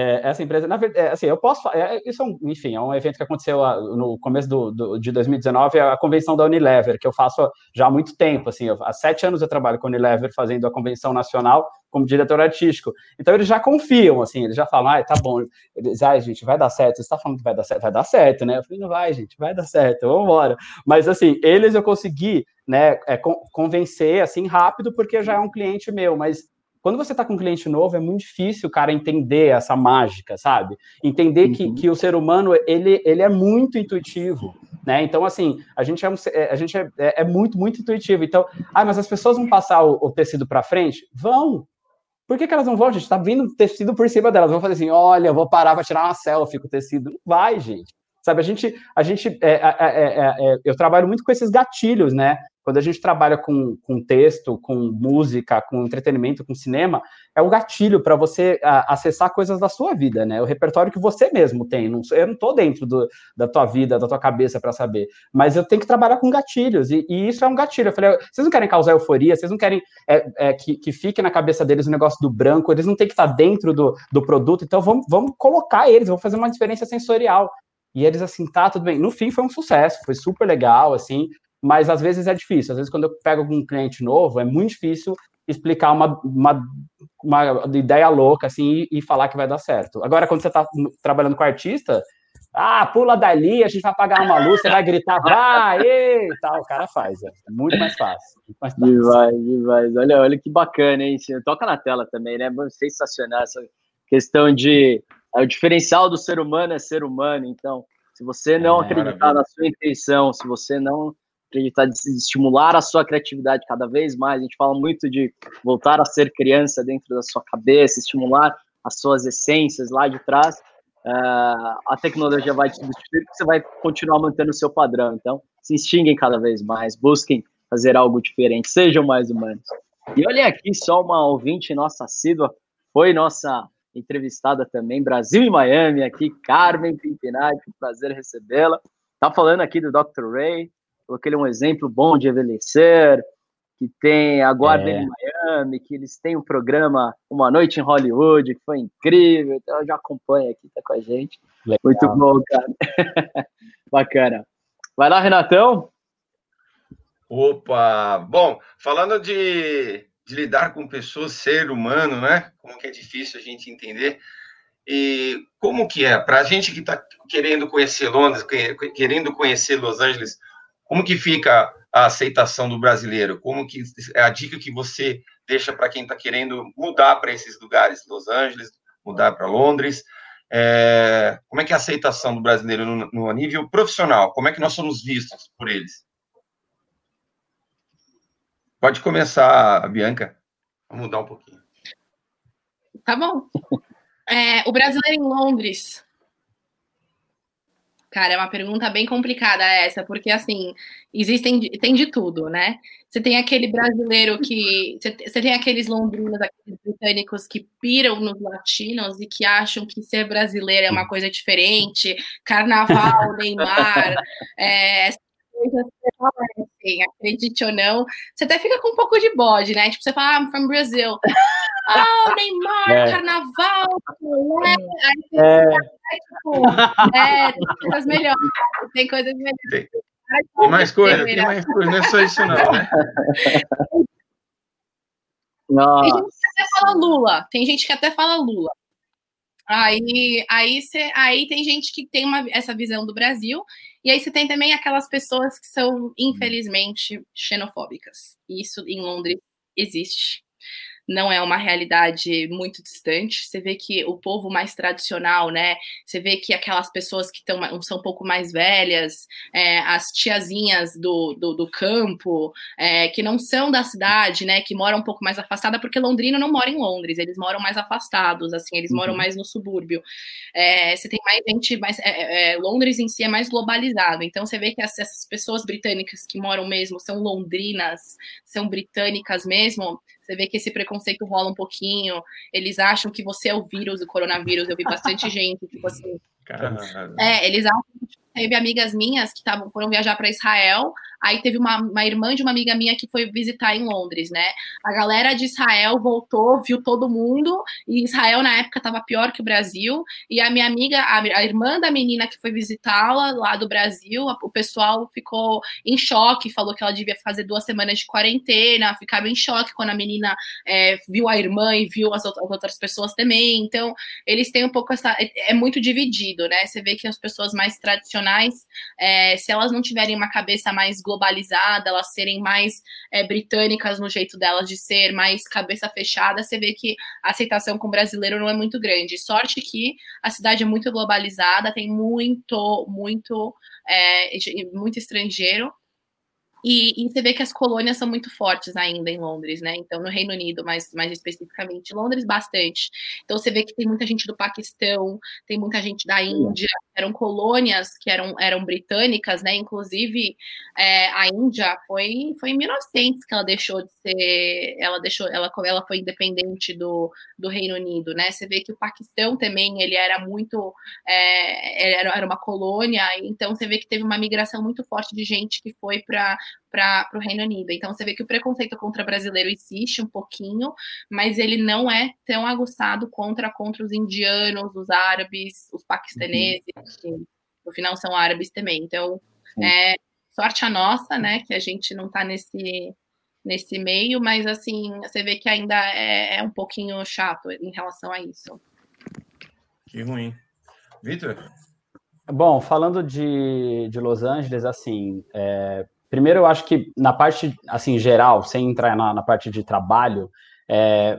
É, essa empresa, na verdade, é, assim, eu posso, é, isso é um, enfim, é um evento que aconteceu no começo do, do, de 2019, a convenção da Unilever, que eu faço já há muito tempo, assim, eu, há sete anos eu trabalho com a Unilever fazendo a convenção nacional como diretor artístico, então eles já confiam, assim, eles já falam, ah, tá bom, eles, ah, gente, vai dar certo, você está falando que vai dar certo, vai dar certo, né, eu falei, não vai, gente, vai dar certo, vamos embora, mas, assim, eles eu consegui, né, é, convencer, assim, rápido, porque já é um cliente meu, mas quando você está com um cliente novo, é muito difícil o cara entender essa mágica, sabe? Entender uhum. que, que o ser humano, ele, ele é muito intuitivo, né? Então, assim, a gente, é, um, é, a gente é, é, é muito, muito intuitivo. Então, ah, mas as pessoas vão passar o, o tecido para frente? Vão! Por que, que, elas não vão, gente? Tá vindo tecido por cima delas. Vão fazer assim, olha, eu vou parar para tirar uma selfie com o tecido. Não vai, gente. Sabe, a gente, a gente, é, é, é, é, eu trabalho muito com esses gatilhos, né? Quando a gente trabalha com, com texto, com música, com entretenimento, com cinema, é o gatilho para você a, acessar coisas da sua vida, né? O repertório que você mesmo tem. Não, eu não estou dentro do, da tua vida, da tua cabeça para saber. Mas eu tenho que trabalhar com gatilhos. E, e, isso é um gatilho. Eu falei, vocês não querem causar euforia, vocês não querem é, é, que, que fique na cabeça deles o negócio do branco, eles não têm que estar dentro do, do produto, então vamos, vamos colocar eles, vamos fazer uma experiência sensorial. E eles assim, tá, tudo bem. No fim foi um sucesso, foi super legal, assim mas às vezes é difícil. Às vezes, quando eu pego algum cliente novo, é muito difícil explicar uma, uma, uma ideia louca assim e, e, falar que vai dar certo. Agora, quando você está trabalhando com artista, ah, pula dali, a gente vai apagar uma luz, você vai gritar, vai, e tal, o cara faz. É muito mais fácil. Muito mais fácil. Demais, demais. Olha, olha que bacana, hein? Toca na tela também, né? Sensacional essa questão de. É, o diferencial do ser humano é ser humano, então. Se você não é, acreditar maravilha. na sua intenção, se você não acreditar de estimular a sua criatividade cada vez mais. A gente fala muito de voltar a ser criança dentro da sua cabeça, estimular as suas essências lá de trás. Uh, a tecnologia vai te substituir você vai continuar mantendo o seu padrão. Então, se extinguem cada vez mais, busquem fazer algo diferente, sejam mais humanos. E olhem aqui só uma ouvinte nossa assídua, foi nossa entrevistada também, Brasil e Miami, aqui, Carmen Pimpinati, prazer recebê-la. Tá falando aqui do Dr. Ray, falou que ele é um exemplo bom de envelhecer, que tem a Guarda é. em Miami, que eles têm um programa Uma Noite em Hollywood, que foi incrível, então já acompanho aqui, tá com a gente. Legal. Muito bom, cara. Bacana. Vai lá, Renatão. Opa! Bom, falando de, de lidar com pessoas, ser humano, né? Como que é difícil a gente entender. E como que é? Para a gente que está querendo conhecer Londres, querendo conhecer Los Angeles, como que fica a aceitação do brasileiro? Como que é a dica que você deixa para quem está querendo mudar para esses lugares, Los Angeles, mudar para Londres? É, como é que é a aceitação do brasileiro no, no nível profissional? Como é que nós somos vistos por eles? Pode começar, Bianca. Vamos mudar um pouquinho. Tá bom. É, o brasileiro em Londres Cara, é uma pergunta bem complicada essa, porque assim, existem, tem de tudo, né? Você tem aquele brasileiro que. Você tem aqueles londrinos, aqueles britânicos que piram nos latinos e que acham que ser brasileiro é uma coisa diferente, carnaval, Neymar, é, coisas assim, acredite ou não, você até fica com um pouco de bode, né? Tipo, você fala, ah, I'm from Brazil. Ah, Neymar, é. carnaval, né? é. é, tem coisas melhores. Tem coisas melhores. Tem, tem mais coisa, tem mais coisa, não é só isso, não, né? Tem gente que até fala Lula. Tem gente que até fala Lula. Aí, aí, cê, aí tem gente que tem uma, essa visão do Brasil, e aí você tem também aquelas pessoas que são, infelizmente, xenofóbicas. Isso em Londres existe não é uma realidade muito distante. Você vê que o povo mais tradicional, né? Você vê que aquelas pessoas que tão, são um pouco mais velhas, é, as tiazinhas do, do, do campo, é, que não são da cidade, né? Que moram um pouco mais afastada, porque Londrina não mora em Londres, eles moram mais afastados, assim, eles uhum. moram mais no subúrbio. É, você tem mais gente, mais, é, é, é, Londres em si é mais globalizado. Então você vê que essas pessoas britânicas que moram mesmo são londrinas, são britânicas mesmo você vê que esse preconceito rola um pouquinho. Eles acham que você é o vírus, o coronavírus. Eu vi bastante gente, tipo assim. Caramba. É, eles acham que teve amigas minhas que tavam, foram viajar para Israel, aí teve uma, uma irmã de uma amiga minha que foi visitar em Londres, né? A galera de Israel voltou, viu todo mundo, e Israel na época estava pior que o Brasil, e a minha amiga, a, a irmã da menina que foi visitá-la lá do Brasil, a, o pessoal ficou em choque, falou que ela devia fazer duas semanas de quarentena, ficava em choque quando a menina é, viu a irmã e viu as, as outras pessoas também, então eles têm um pouco essa, é, é muito dividido, né? Você vê que as pessoas mais tradicionais é, se elas não tiverem uma cabeça mais globalizada, elas serem mais é, britânicas no jeito delas de ser, mais cabeça fechada, você vê que a aceitação com o brasileiro não é muito grande. Sorte que a cidade é muito globalizada, tem muito, muito, é, muito estrangeiro. E, e, você vê que as colônias são muito fortes ainda em Londres, né? Então, no Reino Unido, mais, mais especificamente, Londres bastante. Então, você vê que tem muita gente do Paquistão, tem muita gente da Índia, eram colônias que eram, eram britânicas, né? Inclusive, é, a Índia foi, foi em 1900 que ela deixou de ser, ela deixou, ela, ela foi independente do, do Reino Unido, né? Você vê que o Paquistão também, ele era muito, é, era, era uma colônia, então você vê que teve uma migração muito forte de gente que foi para para o Reino Unido. Então você vê que o preconceito contra brasileiro existe um pouquinho, mas ele não é tão aguçado contra contra os indianos, os árabes, os paquistaneses, uhum. no final são árabes também. Então, é, sorte a nossa, né, que a gente não está nesse nesse meio, mas assim, você vê que ainda é, é um pouquinho chato em relação a isso. Que ruim. Vitor? Bom, falando de, de Los Angeles, assim, é, Primeiro, eu acho que na parte, assim, geral, sem entrar na, na parte de trabalho, é,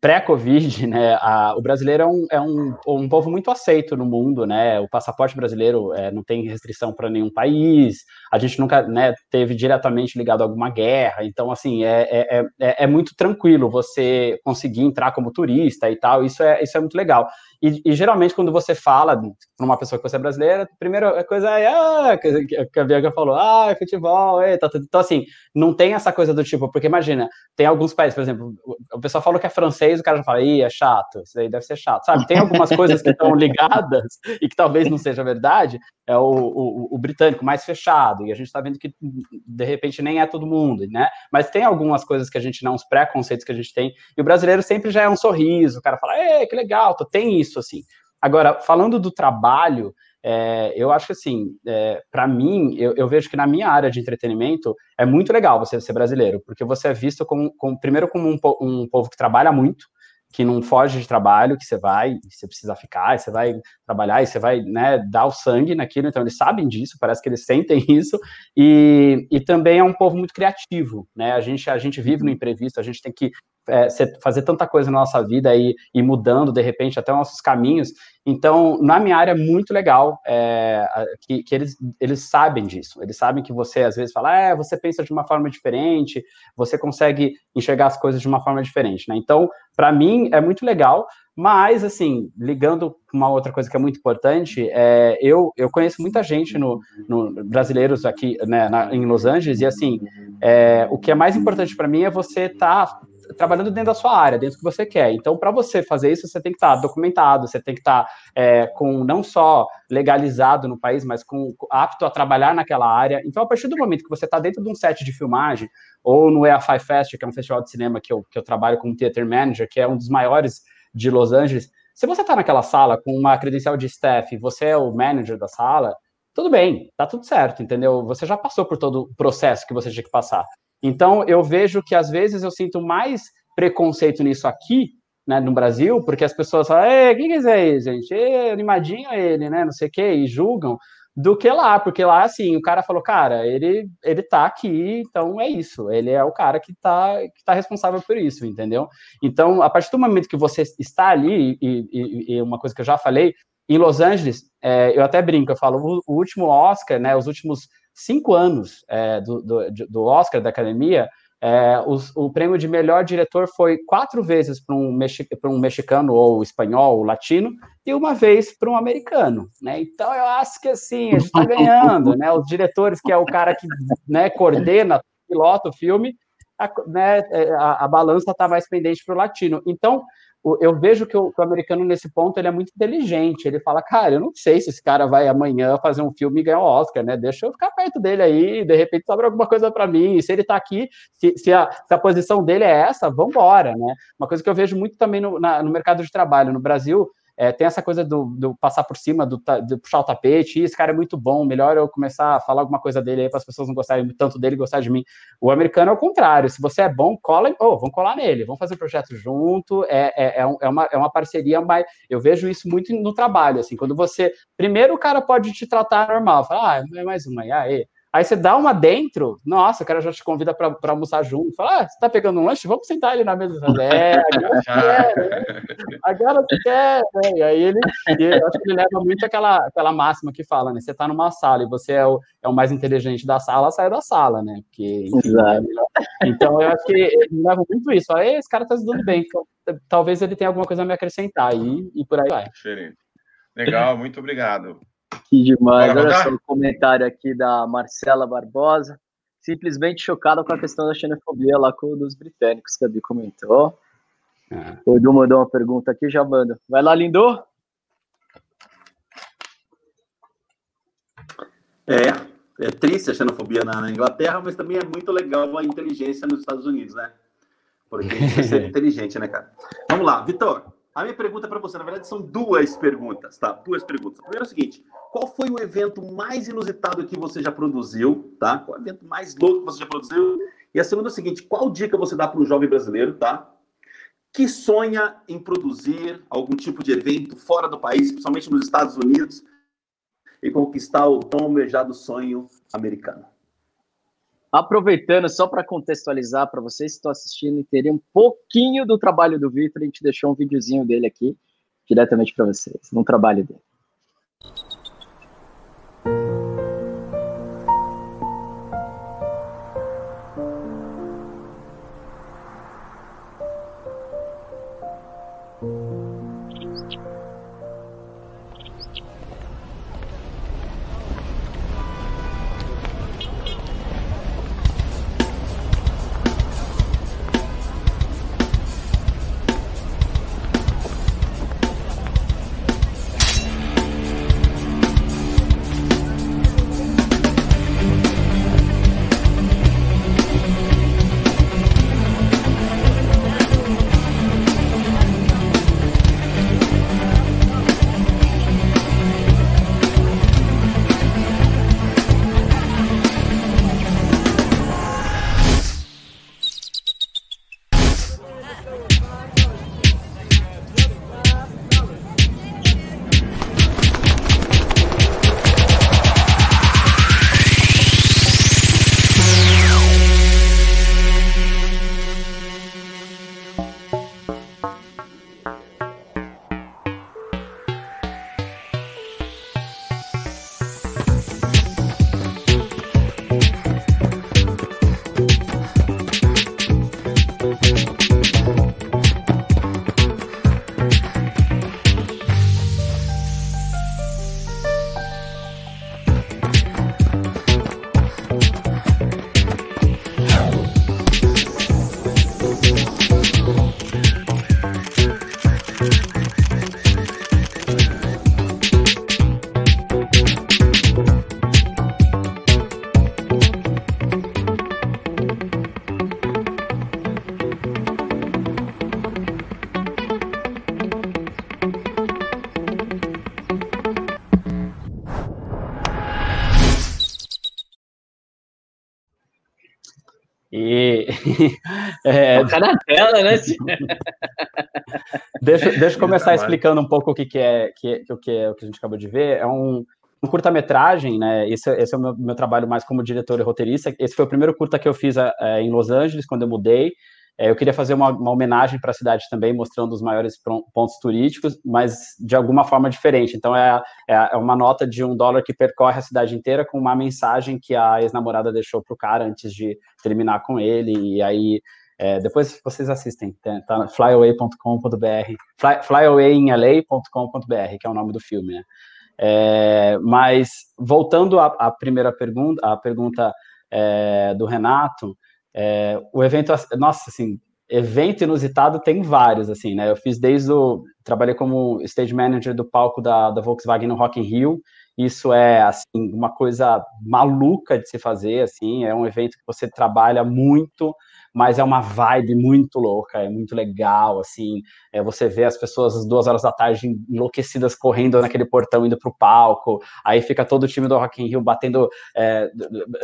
pré-Covid, né, a, o brasileiro é, um, é um, um, povo muito aceito no mundo, né, o passaporte brasileiro é, não tem restrição para nenhum país, a gente nunca, né, teve diretamente ligado a alguma guerra, então, assim, é, é, é, é muito tranquilo você conseguir entrar como turista e tal, isso é, isso é muito legal. E, e, geralmente, quando você fala para uma pessoa que você é brasileira, a primeira coisa é, ah, que a Bianca falou, ah, futebol, eita. Tá. Então, assim, não tem essa coisa do tipo, porque imagina, tem alguns países, por exemplo, o pessoal falou que é francês, o cara já fala, ih, é chato, isso aí deve ser chato, sabe? Tem algumas coisas que estão ligadas e que talvez não seja verdade, é o, o, o britânico mais fechado, e a gente está vendo que, de repente, nem é todo mundo, né? Mas tem algumas coisas que a gente não, os preconceitos que a gente tem, e o brasileiro sempre já é um sorriso, o cara fala, é, que legal, tem isso, assim. Agora, falando do trabalho, é, eu acho que, assim, é, para mim, eu, eu, vejo que na minha área de entretenimento é muito legal você ser brasileiro, porque você é visto como, como primeiro, como um, um povo que trabalha muito, que não foge de trabalho, que você vai, você precisa ficar, você vai trabalhar e você vai né, dar o sangue naquilo, então eles sabem disso, parece que eles sentem isso, e, e também é um povo muito criativo, né? A gente, a gente vive no imprevisto, a gente tem que é, fazer tanta coisa na nossa vida e mudando de repente até nossos caminhos. Então, na minha área é muito legal é, que, que, eles, eles sabem disso. Eles sabem que você às vezes fala, é, você pensa de uma forma diferente, você consegue enxergar as coisas de uma forma diferente, né? Então, para mim é muito legal. Mas, assim, ligando uma outra coisa que é muito importante, é, eu, eu conheço muita gente no, no brasileiros aqui né, na, em Los Angeles, e assim, é, o que é mais importante para mim é você estar tá trabalhando dentro da sua área, dentro do que você quer. Então, para você fazer isso, você tem que estar tá documentado, você tem que estar tá, é, com não só legalizado no país, mas com apto a trabalhar naquela área. Então, a partir do momento que você está dentro de um set de filmagem, ou no EAFI Fest, que é um festival de cinema que eu, que eu trabalho como theater manager, que é um dos maiores de Los Angeles, se você está naquela sala com uma credencial de staff, você é o manager da sala, tudo bem, tá tudo certo, entendeu? Você já passou por todo o processo que você tinha que passar. Então, eu vejo que às vezes eu sinto mais preconceito nisso aqui, né, no Brasil, porque as pessoas falam, o que, que é isso aí, gente? É animadinho ele, né, não sei o quê, e julgam, do que lá, porque lá, assim, o cara falou, cara, ele, ele tá aqui, então é isso, ele é o cara que tá, que tá responsável por isso, entendeu? Então, a partir do momento que você está ali, e, e, e uma coisa que eu já falei, em Los Angeles, é, eu até brinco, eu falo, o, último Oscar, né, os últimos cinco anos é, do, do, do, Oscar da Academia, é, o prêmio de melhor diretor foi quatro vezes para um, mexi, um mexicano ou espanhol ou latino e uma vez para um americano, né? Então eu acho que assim a gente está ganhando, né? Os diretores que é o cara que né, coordena, pilota o filme, a, né, é, a, a balança está mais pendente para o latino. Então eu vejo que o, que o, americano, nesse ponto, ele é muito inteligente. Ele fala, cara, eu não sei se esse cara vai amanhã fazer um filme e ganhar o um Oscar, né? Deixa eu ficar perto dele aí, de repente sobra alguma coisa para mim. E se ele tá aqui, se, se, a, se, a, posição dele é essa, vamos embora, né? Uma coisa que eu vejo muito também no, na, no mercado de trabalho no Brasil, é, tem essa coisa do, do, passar por cima, do, do puxar o tapete, esse cara é muito bom, melhor eu começar a falar alguma coisa dele aí para as pessoas não gostarem tanto dele gostar de mim. O americano é o contrário, se você é bom, cola, oh, vamos colar nele, vamos fazer um projeto junto, é, é, é, é, uma, é uma parceria, mas eu vejo isso muito no trabalho, assim, quando você, primeiro o cara pode te tratar normal, fala, ah, é mais uma, e aí, Aí você dá uma dentro, nossa, o cara já te convida para almoçar junto. Fala, ah, você tá pegando um lanche? Vamos sentar ali na mesa. É, agora quer, né? agora você quer. Né? E aí ele, eu acho que ele leva muito aquela, aquela máxima que fala, né? Você tá numa sala e você é o, é o mais inteligente da sala, sai da sala, né? Porque, enfim, é então eu acho que ele leva muito isso. Fala, esse cara tá se dando bem. Então, talvez ele tenha alguma coisa a me acrescentar e, e por aí vai. Diferente. Legal, muito obrigado. Que demais. Olha só o comentário aqui da Marcela Barbosa. Simplesmente chocada com a questão da xenofobia lá com dos britânicos, que a Bi comentou. É. O Edu mandou uma pergunta aqui, já manda. Vai lá, Lindo. É, é triste a xenofobia na, na, Inglaterra, mas também é muito legal a inteligência nos Estados Unidos, né? Porque a gente ser inteligente, né, cara? Vamos lá, Vitor. A minha pergunta para você, na verdade, são duas perguntas, tá? Duas perguntas. A primeira é o seguinte: qual foi o evento mais inusitado que você já produziu, tá? Qual é o evento mais louco que você já produziu? E a segunda é o seguinte: qual dica você dá para um jovem brasileiro, tá? Que sonha em produzir algum tipo de evento fora do país, principalmente nos Estados Unidos, e conquistar o tão almejado sonho americano? Aproveitando, só para contextualizar para vocês que estão assistindo e terem um pouquinho do trabalho do Vitor, a gente deixou um videozinho dele aqui, diretamente para vocês, no trabalho dele. é... Toca na tela, né? deixa, deixa eu começar explicando um pouco o que, que, é, que, que, o que, é, o que a gente acabou de ver. É um, um curta-metragem, né? Esse, esse é o meu, meu, trabalho mais como diretor e roteirista. Esse foi o primeiro curta que eu fiz é, em Los Angeles, quando eu mudei. É, eu queria fazer uma, uma homenagem para a cidade também, mostrando os maiores pontos turísticos, mas de alguma forma diferente. Então, é, é, é uma nota de um dólar que percorre a cidade inteira com uma mensagem que a ex-namorada deixou para o cara antes de terminar com ele. E aí, é, depois vocês assistem, tá, tá flyaway.com.br, fly, flyawayinla.com.br, que é o nome do filme, né? É, mas voltando à, à, primeira pergunta, a pergunta é, do Renato, é, o evento, nossa, assim, evento inusitado tem vários, assim, né? Eu fiz desde o. Trabalhei como stage manager do palco da, da Volkswagen no Rock in Rio. Isso é, assim, uma coisa maluca de se fazer, assim. É um evento que você trabalha muito mas é uma vibe muito louca, é muito legal, assim, é, você vê as pessoas às duas horas da tarde enlouquecidas correndo naquele portão indo pro palco, aí fica todo o time do Rock in Rio batendo é,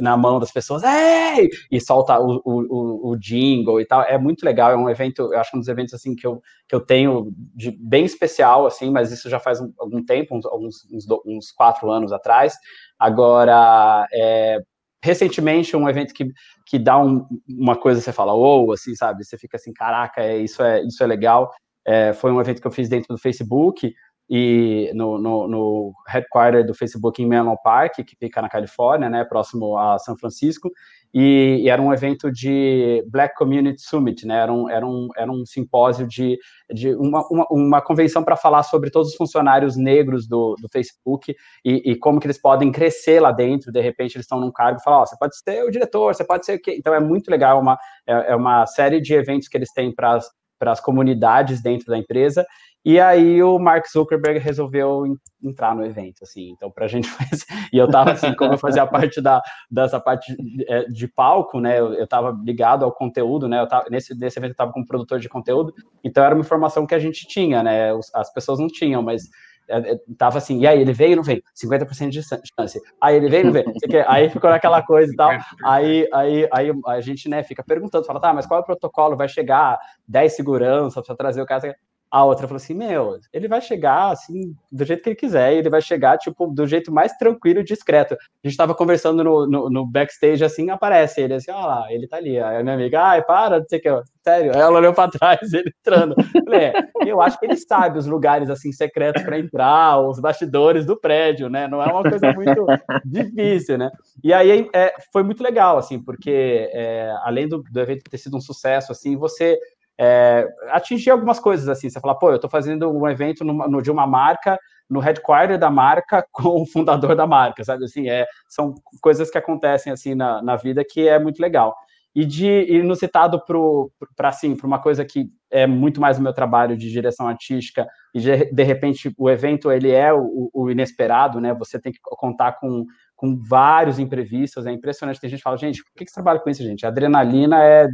na mão das pessoas, Ei! e solta o, o, o, jingle e tal, é muito legal, é um evento, eu acho um dos eventos, assim, que eu, que eu tenho de bem especial, assim, mas isso já faz um, algum tempo, uns, uns, uns quatro anos atrás, agora, é, recentemente um evento que, que dá um, uma coisa, você fala, ou, oh, assim, sabe? Você fica assim, caraca, é, isso, é, isso é legal. É, foi um evento que eu fiz dentro do Facebook, e no, no, no headquarter do Facebook em Menlo Park, que fica na Califórnia, né, próximo a São Francisco, e, e, era um evento de Black Community Summit, né, era um, era um, era um simpósio de, de uma, uma, uma convenção para falar sobre todos os funcionários negros do, do Facebook e, e, como que eles podem crescer lá dentro, de repente eles estão num cargo e falam, oh, você pode ser o diretor, você pode ser o quê? Então é muito legal, é uma, é, é uma série de eventos que eles têm para para as comunidades dentro da empresa e aí o Mark Zuckerberg resolveu entrar no evento, assim. Então, para a gente fazer... E eu tava assim, como eu fazia parte da, dessa parte de, é, de palco, né? Eu, eu tava ligado ao conteúdo, né? Eu tava, nesse, nesse evento eu tava como produtor de conteúdo, então era uma informação que a gente tinha, né? As pessoas não tinham, mas é, é, tava assim, e aí, ele veio ou não veio? 50% de chance. Aí ele veio ou não veio? Aí ficou naquela coisa e tal. Aí, aí, aí a gente, né, fica perguntando, fala, tá, mas qual é o protocolo? Vai chegar 10 segurança para trazer o cara? A outra falou assim: Meu, ele vai chegar assim, do jeito que ele quiser, ele vai chegar, tipo, do jeito mais tranquilo e discreto. A gente tava conversando no, no, no backstage, assim, aparece ele, assim, ó lá, ele tá ali. Aí a minha amiga, ai, para, não sei o que, sério. Aí ela olhou pra trás, ele entrando. Falei, é, eu acho que ele sabe os lugares, assim, secretos para entrar, os bastidores do prédio, né? Não é uma coisa muito difícil, né? E aí é, foi muito legal, assim, porque é, além do, do evento ter sido um sucesso, assim, você é, atingir algumas coisas assim. Você fala, pô, eu estou fazendo um evento no, no, de uma marca, no headquarter da marca, com o fundador da marca, sabe? Assim, é, são coisas que acontecem assim na, na vida que é muito legal. E de inusitado para assim, para uma coisa que é muito mais o meu trabalho de direção artística e de, de repente o evento ele é o, o, inesperado, né? Você tem que contar com, com vários imprevistos, é impressionante. Tem gente que fala, gente, por que, que você trabalha com isso, gente? A adrenalina é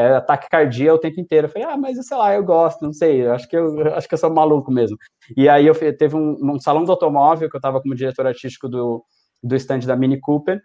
é, ataque cardíaco o tempo inteiro. Eu falei, ah, mas sei lá, eu gosto, não sei, acho que eu acho que eu sou maluco mesmo. E aí eu teve um, um salão do automóvel que eu estava como diretor artístico do, do stand da Mini Cooper.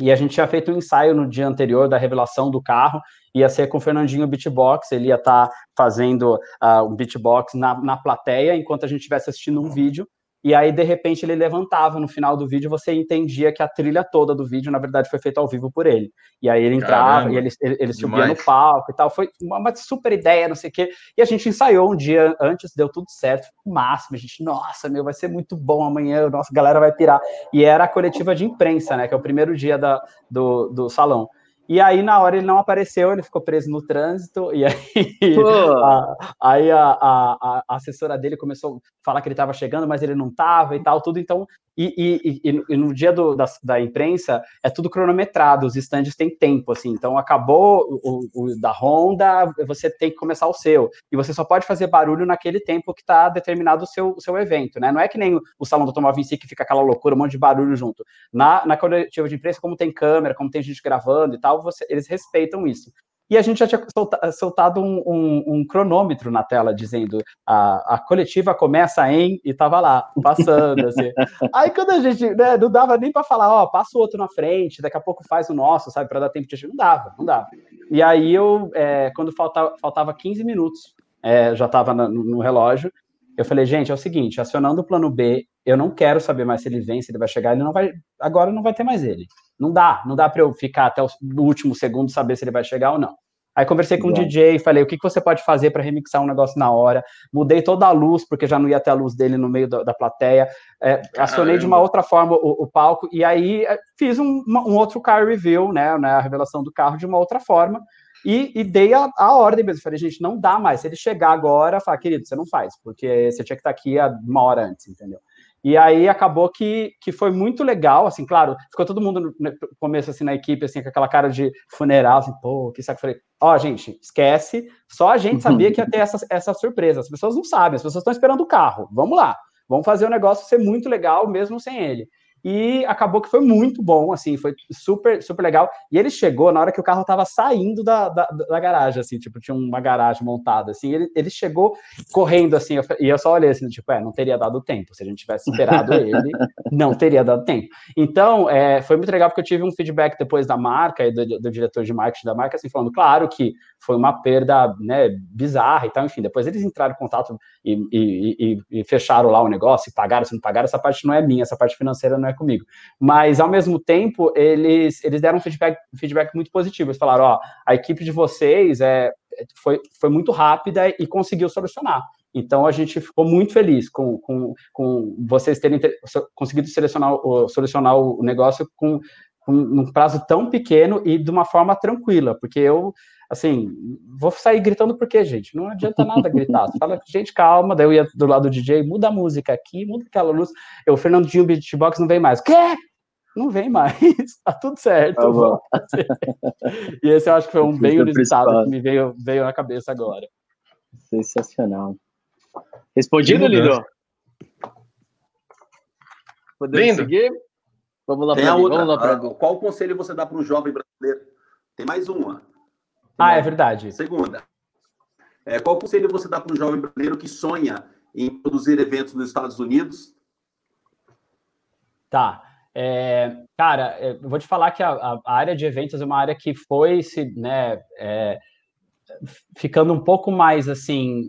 E a gente tinha feito um ensaio no dia anterior da revelação do carro, ia ser com o Fernandinho Beatbox, ele ia estar tá fazendo uh, um beatbox na, na plateia, enquanto a gente estivesse assistindo um vídeo, e aí, de repente, ele levantava no final do vídeo, você entendia que a trilha toda do vídeo, na verdade, foi feita ao vivo por ele. E aí ele entrava Caramba, e ele, ele, ele subia no palco e tal. Foi uma, uma, super ideia, não sei o quê. E a gente ensaiou um dia antes, deu tudo certo, o máximo. A gente, nossa, meu, vai ser muito bom amanhã, nossa, a galera vai pirar. E era a coletiva de imprensa, né? Que é o primeiro dia da, do, do salão. E aí, na hora, ele não apareceu, ele ficou preso no trânsito, e aí, a, aí a, a, a, assessora dele começou a falar que ele estava chegando, mas ele não estava e tal, tudo. Então, e, e, e, no dia do, da, da, imprensa é tudo cronometrado, os estandes têm tempo, assim. Então acabou o, o, da Honda, você tem que começar o seu. E você só pode fazer barulho naquele tempo que está determinado o seu, o seu evento, né? Não é que nem o salão do automóvel em si que fica aquela loucura, um monte de barulho junto. Na, na coletiva de imprensa, como tem câmera, como tem gente gravando e tal, você, eles respeitam isso. e a gente já tinha soltado um, um, um cronômetro na tela dizendo a, a coletiva começa em e tava lá, passando, assim. Aí quando a gente, né, não dava nem para falar, ó, passa o outro na frente, daqui a pouco faz o nosso, sabe, para dar tempo de não dava, não dava. E aí eu, é, quando faltava, faltava 15 minutos, é, já estava no, no relógio, eu falei, gente, é o seguinte, acionando o plano B, eu não quero saber mais se ele vem, se ele vai chegar, ele não vai, agora não vai ter mais ele. Não dá, não dá para eu ficar até o último segundo saber se ele vai chegar ou não. Aí conversei com o DJ, falei, o que, que você pode fazer para remixar um negócio na hora? Mudei toda a luz, porque já não ia ter a luz dele no meio da, da plateia. É, acionei de uma outra forma o, o palco, e aí é, fiz um, um, outro car review, né, né, a revelação do carro de uma outra forma, e, e dei a, a, ordem mesmo. Falei, gente, não dá mais. Se ele chegar agora, fala, querido, você não faz, porque você tinha que estar aqui uma hora antes, entendeu? E aí acabou que, que foi muito legal, assim, claro, ficou todo mundo no começo, assim, na equipe, assim, com aquela cara de funeral, assim, pô, que saco. Falei, ó, oh, gente, esquece, só a gente sabia que ia ter essa, essa surpresa, as pessoas não sabem, as pessoas estão esperando o carro, vamos lá, vamos fazer o negócio ser muito legal mesmo sem ele e acabou que foi muito bom, assim, foi super, super legal. E ele chegou na hora que o carro estava saindo da, da, da, garagem, assim, tipo, tinha uma garagem montada, assim, ele, ele chegou correndo, assim, eu, e eu só olhei assim, tipo, é, não teria dado tempo, se a gente tivesse esperado ele, não teria dado tempo. Então, é, foi muito legal porque eu tive um feedback depois da marca e do, do diretor de marketing da marca, assim, falando, claro que foi uma perda, né, bizarra e tal, enfim, depois eles entraram em contato e, e, e, e fecharam lá o negócio, e pagaram, se não pagaram, essa parte não é minha, essa parte financeira não é comigo. Mas, ao mesmo tempo, eles, eles deram um feedback, feedback muito positivo. Eles falaram, ó, a equipe de vocês é, foi, foi muito rápida e conseguiu solucionar. Então, a gente ficou muito feliz com, com, com vocês terem ter, conseguido selecionar, solucionar o negócio com, com um prazo tão pequeno e de uma forma tranquila, porque eu assim, vou sair gritando por quê, gente? Não adianta nada gritar. Você fala, gente, calma, daí eu ia do lado do DJ, muda a música aqui, muda aquela luz. Eu, o Fernandinho Beatbox não vem mais. Quê? Não vem mais, tá tudo certo. Tá e esse eu acho que foi um bem inusitado que me veio, veio na cabeça agora. Sensacional. Respondido, Lido? Podemos Lindo. seguir? Vamos lá, para Vamos lá pra... Ah, qual conselho você dá para um jovem brasileiro? Tem mais uma. Ah, é verdade. Segunda. É, qual conselho você dá para um jovem brasileiro que sonha em produzir eventos nos Estados Unidos? Tá. É, cara, é, eu vou te falar que a, a, área de eventos é uma área que foi se, né, é, ficando um pouco mais assim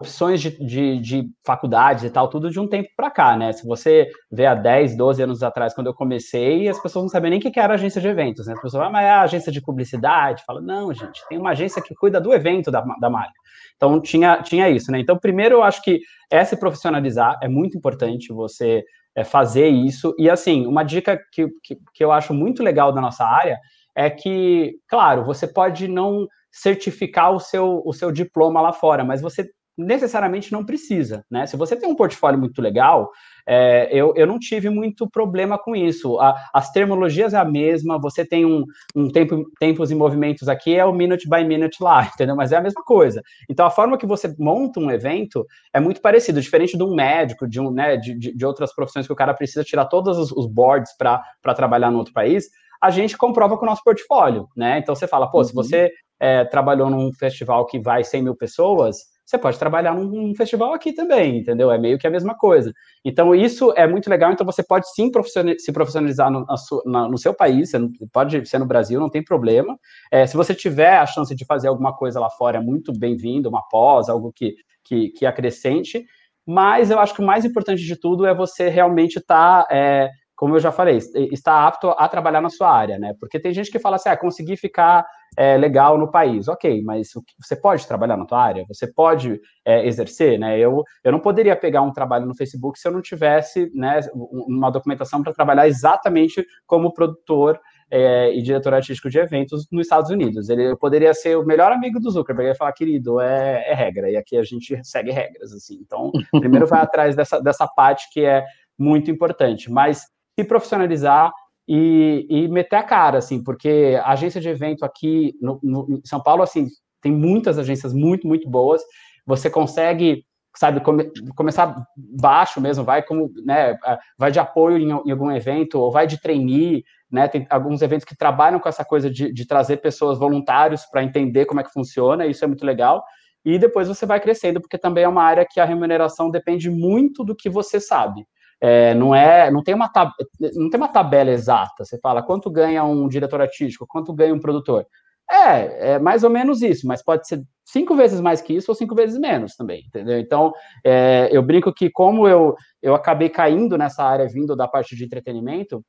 opções de, de, de, faculdades e tal, tudo de um tempo para cá, né? Se você vê há 10, 12 anos atrás, quando eu comecei, as pessoas não sabiam nem o que era agência de eventos, né? As pessoas falam, ah, mas é a agência de publicidade? Fala, não, gente, tem uma agência que cuida do evento da, da marca. Então, tinha, tinha isso, né? Então, primeiro, eu acho que é se profissionalizar, é muito importante você é, fazer isso. E, assim, uma dica que, que, que eu acho muito legal da nossa área é que, claro, você pode não certificar o seu, o seu diploma lá fora, mas você necessariamente não precisa, né? Se você tem um portfólio muito legal, é, eu, eu não tive muito problema com isso. A, as terminologias é a mesma, você tem um, um tempo, tempos e movimentos aqui, é o minute by minute lá, entendeu? Mas é a mesma coisa. Então, a forma que você monta um evento é muito parecido, diferente de um médico, de, um, né, de, de, de outras profissões que o cara precisa tirar todos os, os boards para trabalhar no outro país, a gente comprova com o nosso portfólio, né? Então, você fala, pô, uhum. se você é, trabalhou num festival que vai 100 mil pessoas, você pode trabalhar num, num, festival aqui também, entendeu? É meio que a mesma coisa. Então, isso é muito legal. Então, você pode sim se profissionalizar no, na, no seu país, você pode ser no Brasil, não tem problema. É, se você tiver a chance de fazer alguma coisa lá fora, é muito bem-vindo, uma pós, algo que, que, que acrescente. Mas eu acho que o mais importante de tudo é você realmente estar. Tá, é, como eu já falei, está apto a trabalhar na sua área, né? Porque tem gente que fala assim, ah, consegui ficar é, legal no país. Ok, mas você pode trabalhar na tua área? Você pode é, exercer, né? Eu, eu não poderia pegar um trabalho no Facebook se eu não tivesse né, uma documentação para trabalhar exatamente como produtor é, e diretor artístico de eventos nos Estados Unidos. Ele eu poderia ser o melhor amigo do Zuckerberg e falar, querido, é, é regra, e aqui a gente segue regras, assim. Então, primeiro vai atrás dessa, dessa parte que é muito importante. Mas se profissionalizar e, e meter a cara, assim, porque a agência de evento aqui no, no, em São Paulo, assim, tem muitas agências muito, muito boas. Você consegue sabe, come, começar baixo mesmo, vai como, né, vai de apoio em, em, algum evento, ou vai de trainee, né, tem alguns eventos que trabalham com essa coisa de, de trazer pessoas voluntários para entender como é que funciona, isso é muito legal, e depois você vai crescendo, porque também é uma área que a remuneração depende muito do que você sabe. É, não é, não tem uma tab, não tem uma tabela exata. Você fala quanto ganha um diretor artístico, quanto ganha um produtor. É, é mais ou menos isso, mas pode ser cinco vezes mais que isso ou cinco vezes menos também, entendeu? Então, é, eu brinco que como eu, eu acabei caindo nessa área vindo da parte de entretenimento,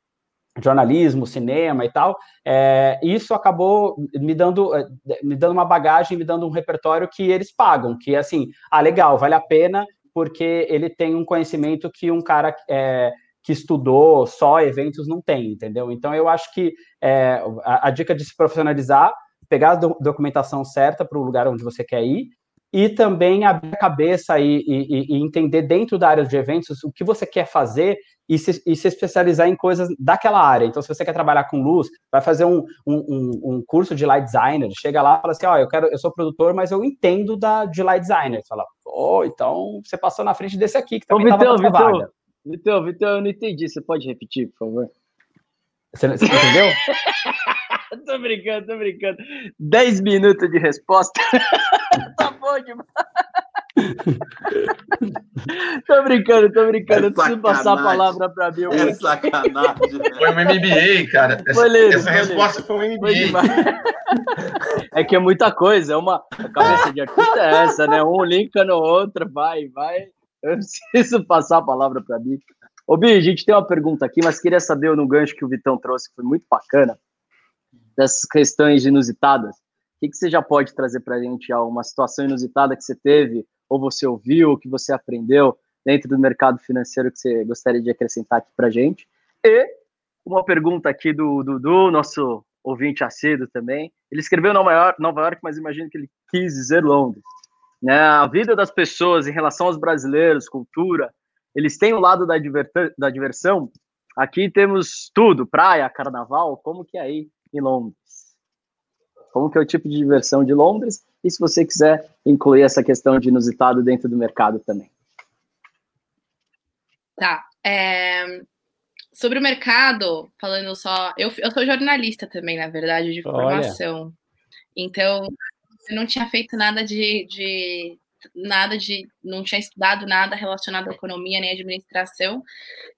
jornalismo, cinema e tal, é, isso acabou me dando, é, me dando uma bagagem, me dando um repertório que eles pagam, que é assim, ah, legal, vale a pena, porque ele tem um conhecimento que um cara é, que estudou só eventos não tem, entendeu? Então, eu acho que é, a, a dica de se profissionalizar pegar a documentação certa para o lugar onde você quer ir e também abrir a cabeça e, e, e, entender dentro da área de eventos o que você quer fazer e se, e se, especializar em coisas daquela área. Então, se você quer trabalhar com luz, vai fazer um, um, um curso de light designer, chega lá e fala assim, ó, oh, eu quero, eu sou produtor, mas eu entendo da, de light designer. Você fala, oh, então você passou na frente desse aqui, que também estava na vaga. Vitor, Vitor, eu não entendi. Você pode repetir, por favor? Você, você entendeu? tô brincando, tô brincando. 10 minutos de resposta. bom demais. tô brincando, tô brincando. É preciso passar a palavra para mim. É sacanagem. Foi um MBA, cara. Essa, foi lindo, essa foi resposta lindo. foi um MBA. é que é muita coisa. É uma a cabeça de artista é essa, né? Um linka no outro, vai, vai. Eu preciso passar a palavra para mim. Ô, Bi, a gente tem uma pergunta aqui, mas queria saber no gancho que o Vitão trouxe, que foi muito bacana dessas questões inusitadas. O que, que você já pode trazer para a gente uma situação inusitada que você teve, ou você ouviu, que você aprendeu dentro do mercado financeiro que você gostaria de acrescentar aqui para a gente? E uma pergunta aqui do Dudu, nosso ouvinte assíduo também. Ele escreveu Nova York, Nova York, mas imagino que ele quis dizer Londres. Né? A vida das pessoas em relação aos brasileiros, cultura, eles têm o lado da, da diversão. Aqui temos tudo, praia, carnaval, como que é aí em Londres. Como que é o tipo de diversão de Londres? E se você quiser incluir essa questão de inusitado dentro do mercado também. Tá. É... Sobre o mercado, falando só. Eu, eu sou jornalista também, na verdade, de formação. Olha. Então, eu não tinha feito nada de, de nada de. não tinha estudado nada relacionado à economia nem administração.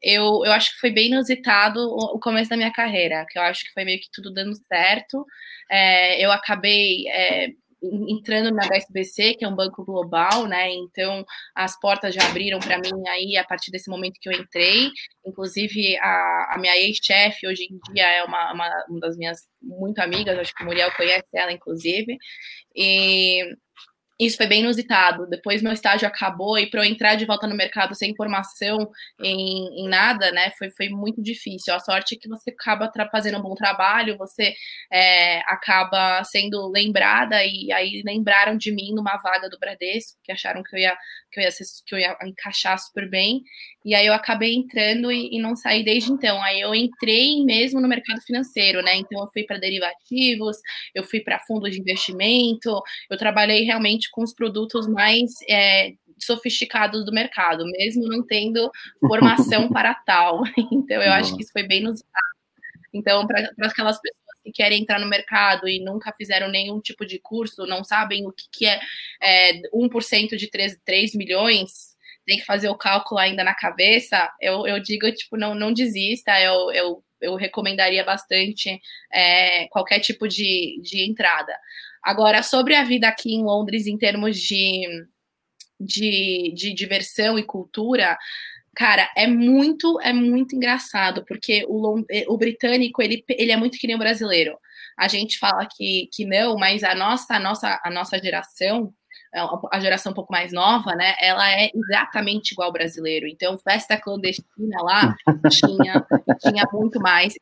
Eu, eu acho que foi bem inusitado o, o começo da minha carreira, que eu acho que foi meio que tudo dando certo. É, eu acabei. É, entrando na HSBC, que é um banco global, né? Então as portas já abriram para mim aí a partir desse momento que eu entrei. Inclusive a, a minha ex-chefe hoje em dia é uma, uma, uma, das minhas muito amigas, acho que o Muriel conhece ela, inclusive. E isso foi bem inusitado. Depois meu estágio acabou e para eu entrar de volta no mercado sem formação em, em, nada, né, foi, foi muito difícil. A sorte é que você acaba fazendo um bom trabalho, você é, acaba sendo lembrada e aí lembraram de mim numa vaga do Bradesco, que acharam que eu ia que eu ia, que eu ia encaixar super bem. E aí eu acabei entrando e, e, não saí desde então. Aí eu entrei mesmo no mercado financeiro, né? Então eu fui para derivativos, eu fui para fundos de investimento, eu trabalhei realmente com os produtos mais é, sofisticados do mercado, mesmo não tendo formação para tal. Então eu acho que isso foi bem nos então, para aquelas pessoas que querem entrar no mercado e nunca fizeram nenhum tipo de curso, não sabem o que, que é, é 1% de 3, 3 milhões, tem que fazer o cálculo ainda na cabeça, eu, eu digo, tipo, não, não desista, eu, eu, eu recomendaria bastante é, qualquer tipo de, de entrada. Agora, sobre a vida aqui em Londres em termos de, de, de diversão e cultura, Cara, é muito, é muito engraçado, porque o, eh, o britânico, ele, ele é muito que nem o brasileiro. A gente fala que, que não, mas a nossa, a nossa, a nossa geração, é, a geração um pouco mais nova, né? Ela é exatamente igual ao brasileiro. Então, festa clandestina lá tinha, tinha muito mais.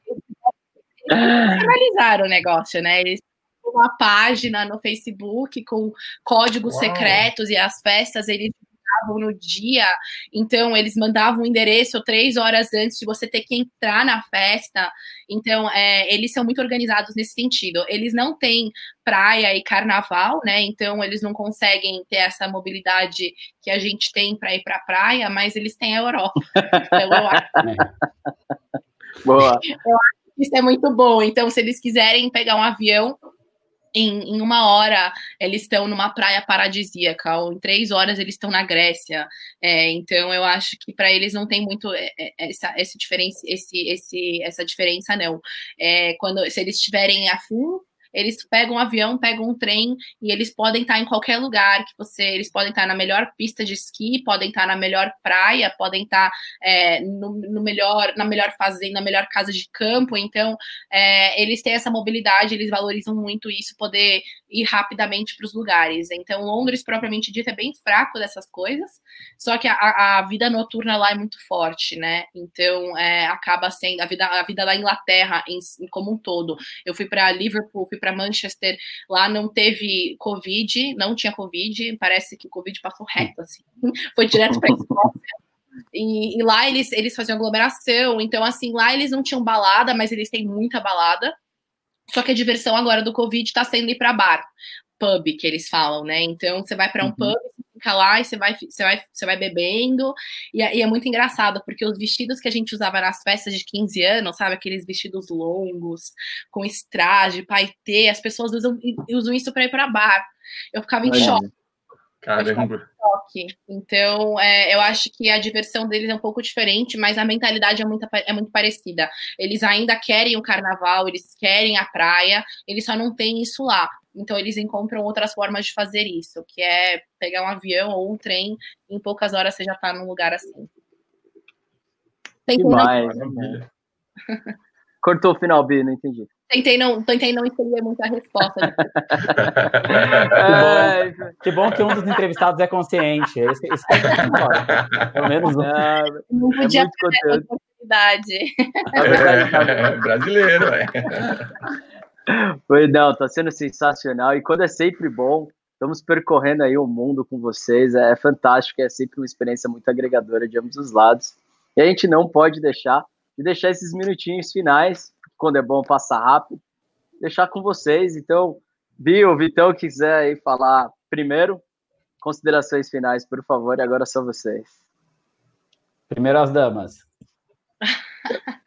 Eles analisaram o negócio, né? Eles uma página no Facebook com códigos Uau. secretos e as festas eles fechavam no dia, então eles mandavam o endereço três horas antes de você ter que entrar na festa. Então, é, eles são muito organizados nesse sentido. Eles não têm praia e carnaval, né? Então, eles não conseguem ter essa mobilidade que a gente tem para ir para a praia, mas eles têm a Europa. Então, eu acho... Boa. Eu acho que isso é muito bom. Então, se eles quiserem pegar um avião, em, em, uma hora eles estão numa praia paradisíaca, ou em três horas eles estão na Grécia. É, então eu acho que para eles não tem muito é, é, essa, essa, diferença, esse, esse, essa diferença, não. É, quando se eles estiverem afim eles pegam um avião, pegam um trem e eles podem estar em qualquer lugar que você, eles podem estar na melhor pista de esqui, podem estar na melhor praia, podem estar é, no, no, melhor, na melhor fazenda, na melhor casa de campo. Então, é, eles têm essa mobilidade, eles valorizam muito isso, poder ir rapidamente para os lugares. Então, Londres, propriamente dito, é bem fraco dessas coisas, só que a, a vida noturna lá é muito forte, né? Então, é, acaba sendo a vida, a vida da Inglaterra em, como um todo. Eu fui para Liverpool, fui para Manchester, lá não teve Covid, não tinha Covid, parece que o Covid passou reto, assim, foi direto para a Escócia. E, e, lá eles, eles faziam aglomeração, então assim, lá eles não tinham balada, mas eles têm muita balada. Só que a diversão agora do Covid está sendo ir para bar, pub, que eles falam, né? Então você vai para um uhum. pub, fica lá e você vai, você vai, você vai bebendo. E, e, é muito engraçado, porque os vestidos que a gente usava nas festas de 15 anos, sabe? Aqueles vestidos longos, com estraje, paetê, as pessoas usam, usam isso para ir para bar. Eu ficava em Olha. choque. Caramba. Então, é, eu acho que a diversão deles é um pouco diferente, mas a mentalidade é muito, é muito parecida. Eles ainda querem o carnaval, eles querem a praia, eles só não têm isso lá. Então, eles encontram outras formas de fazer isso, que é pegar um avião ou um trem, em poucas horas você já está num lugar assim. Tem Demais. Cortou o final, B, não entendi. Tentei não, tentei não entender muito a resposta. é, que, bom, que, bom, que um dos entrevistados é consciente. Esse, esse é Pelo menos um. É, não podia é perder a oportunidade. É, é, brasileiro, é. Foi, não, tá sendo sensacional. E quando é sempre bom, estamos percorrendo aí o mundo com vocês. É fantástico, é sempre uma experiência muito agregadora de ambos os lados. E a gente não pode deixar de deixar esses minutinhos finais quando é bom passar rápido, deixar com vocês. Então, Bill, Vitão, quiser aí falar primeiro, considerações finais, por favor, e agora são vocês. Primeiro as damas.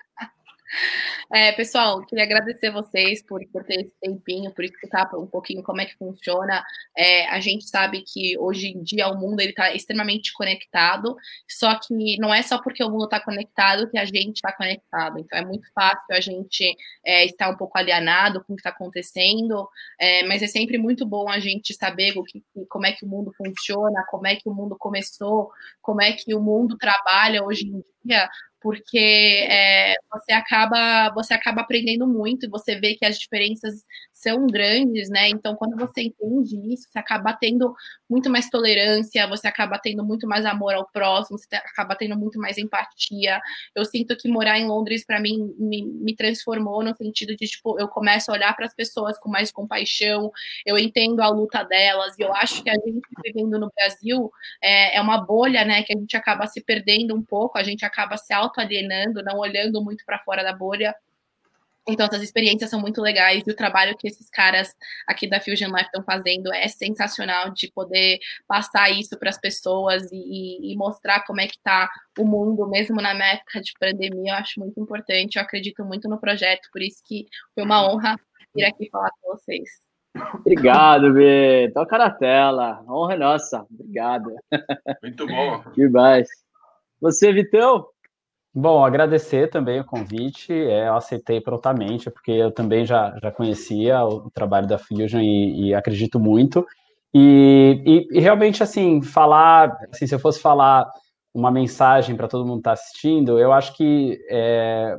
É, pessoal, queria agradecer vocês por, por ter esse tempinho, por explicar um pouquinho como é que funciona. É, a gente sabe que hoje em dia o mundo está extremamente conectado, só que não é só porque o mundo está conectado que a gente está conectado. Então é muito fácil a gente é, estar um pouco alienado com o que está acontecendo, é, mas é sempre muito bom a gente saber o que, como é que o mundo funciona, como é que o mundo começou, como é que o mundo trabalha hoje em dia porque é, você acaba você acaba aprendendo muito e você vê que as diferenças são grandes, né? Então, quando você entende isso, você acaba tendo muito mais tolerância, você acaba tendo muito mais amor ao próximo, você acaba tendo muito mais empatia. Eu sinto que morar em Londres, para mim, me, me, transformou no sentido de, tipo, eu começo a olhar para as pessoas com mais compaixão, eu entendo a luta delas, e eu acho que a gente vivendo no Brasil é, é uma bolha, né? Que a gente acaba se perdendo um pouco, a gente acaba se auto-alienando, não olhando muito para fora da bolha. Então, essas experiências são muito legais e o trabalho que esses caras aqui da Fusion Life estão fazendo é sensacional de poder passar isso para as pessoas e, e, mostrar como é que está o mundo, mesmo na época de pandemia. Eu acho muito importante, eu acredito muito no projeto, por isso que foi uma honra vir aqui falar com vocês. Obrigado, B. Toca na tela. Honra é nossa. Obrigado. Muito bom. Que mais. Você, Vitão? Bom, agradecer também o convite, é, eu aceitei prontamente, porque eu também já, já conhecia o, trabalho da Fusion e, e acredito muito. E, e, e, realmente, assim, falar, assim, se eu fosse falar uma mensagem para todo mundo que está assistindo, eu acho que é,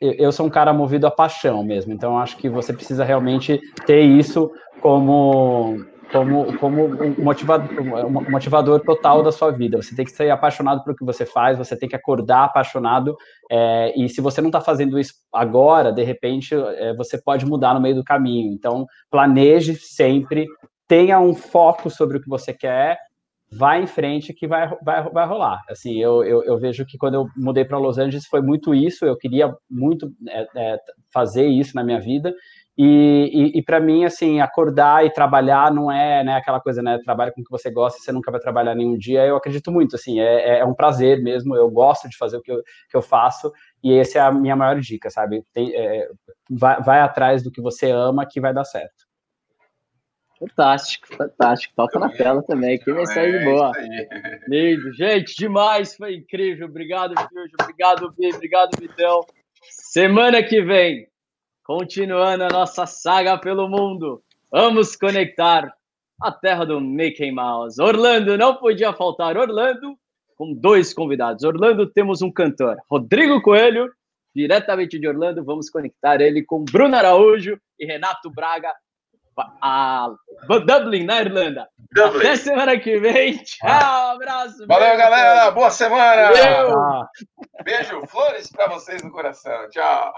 eu sou um cara movido a paixão mesmo, então acho que você precisa realmente ter isso como como, como um, motivador, motivador total da sua vida. Você tem que ser apaixonado pelo que você faz, você tem que acordar apaixonado, é, e se você não está fazendo isso agora, de repente, é, você pode mudar no meio do caminho. Então, planeje sempre, tenha um foco sobre o que você quer, vai em frente que vai, vai, vai rolar. Assim, eu, eu, eu vejo que quando eu mudei para Los Angeles foi muito isso, eu queria muito é, fazer isso na minha vida, e, e, e para mim, assim, acordar e trabalhar não é né, aquela coisa, né? Trabalha com o que você gosta e você nunca vai trabalhar nenhum dia. Eu acredito muito, assim, é, é um prazer mesmo. Eu gosto de fazer o que eu, que eu faço e essa é a minha maior dica, sabe? Tem, é, vai, vai atrás do que você ama que vai dar certo. Fantástico, fantástico. Toca na tela também, que mensagem é, boa. Lindo. Gente, demais, foi incrível. Obrigado, Filho. Obrigado, Vi. Obrigado, Vitão. Semana que vem, continuando a nossa saga pelo mundo, vamos conectar a terra do Mickey Mouse. Orlando, não podia faltar Orlando, com dois convidados. Orlando, temos um cantor, Rodrigo Coelho, diretamente de Orlando. Vamos conectar ele com Bruno Araújo e Renato Braga, a Dublin, na Irlanda. Dublin. Até semana que vem. Tchau, abraço. Valeu, beijo. galera. Boa semana. Valeu. Beijo, flores para vocês no coração. Tchau.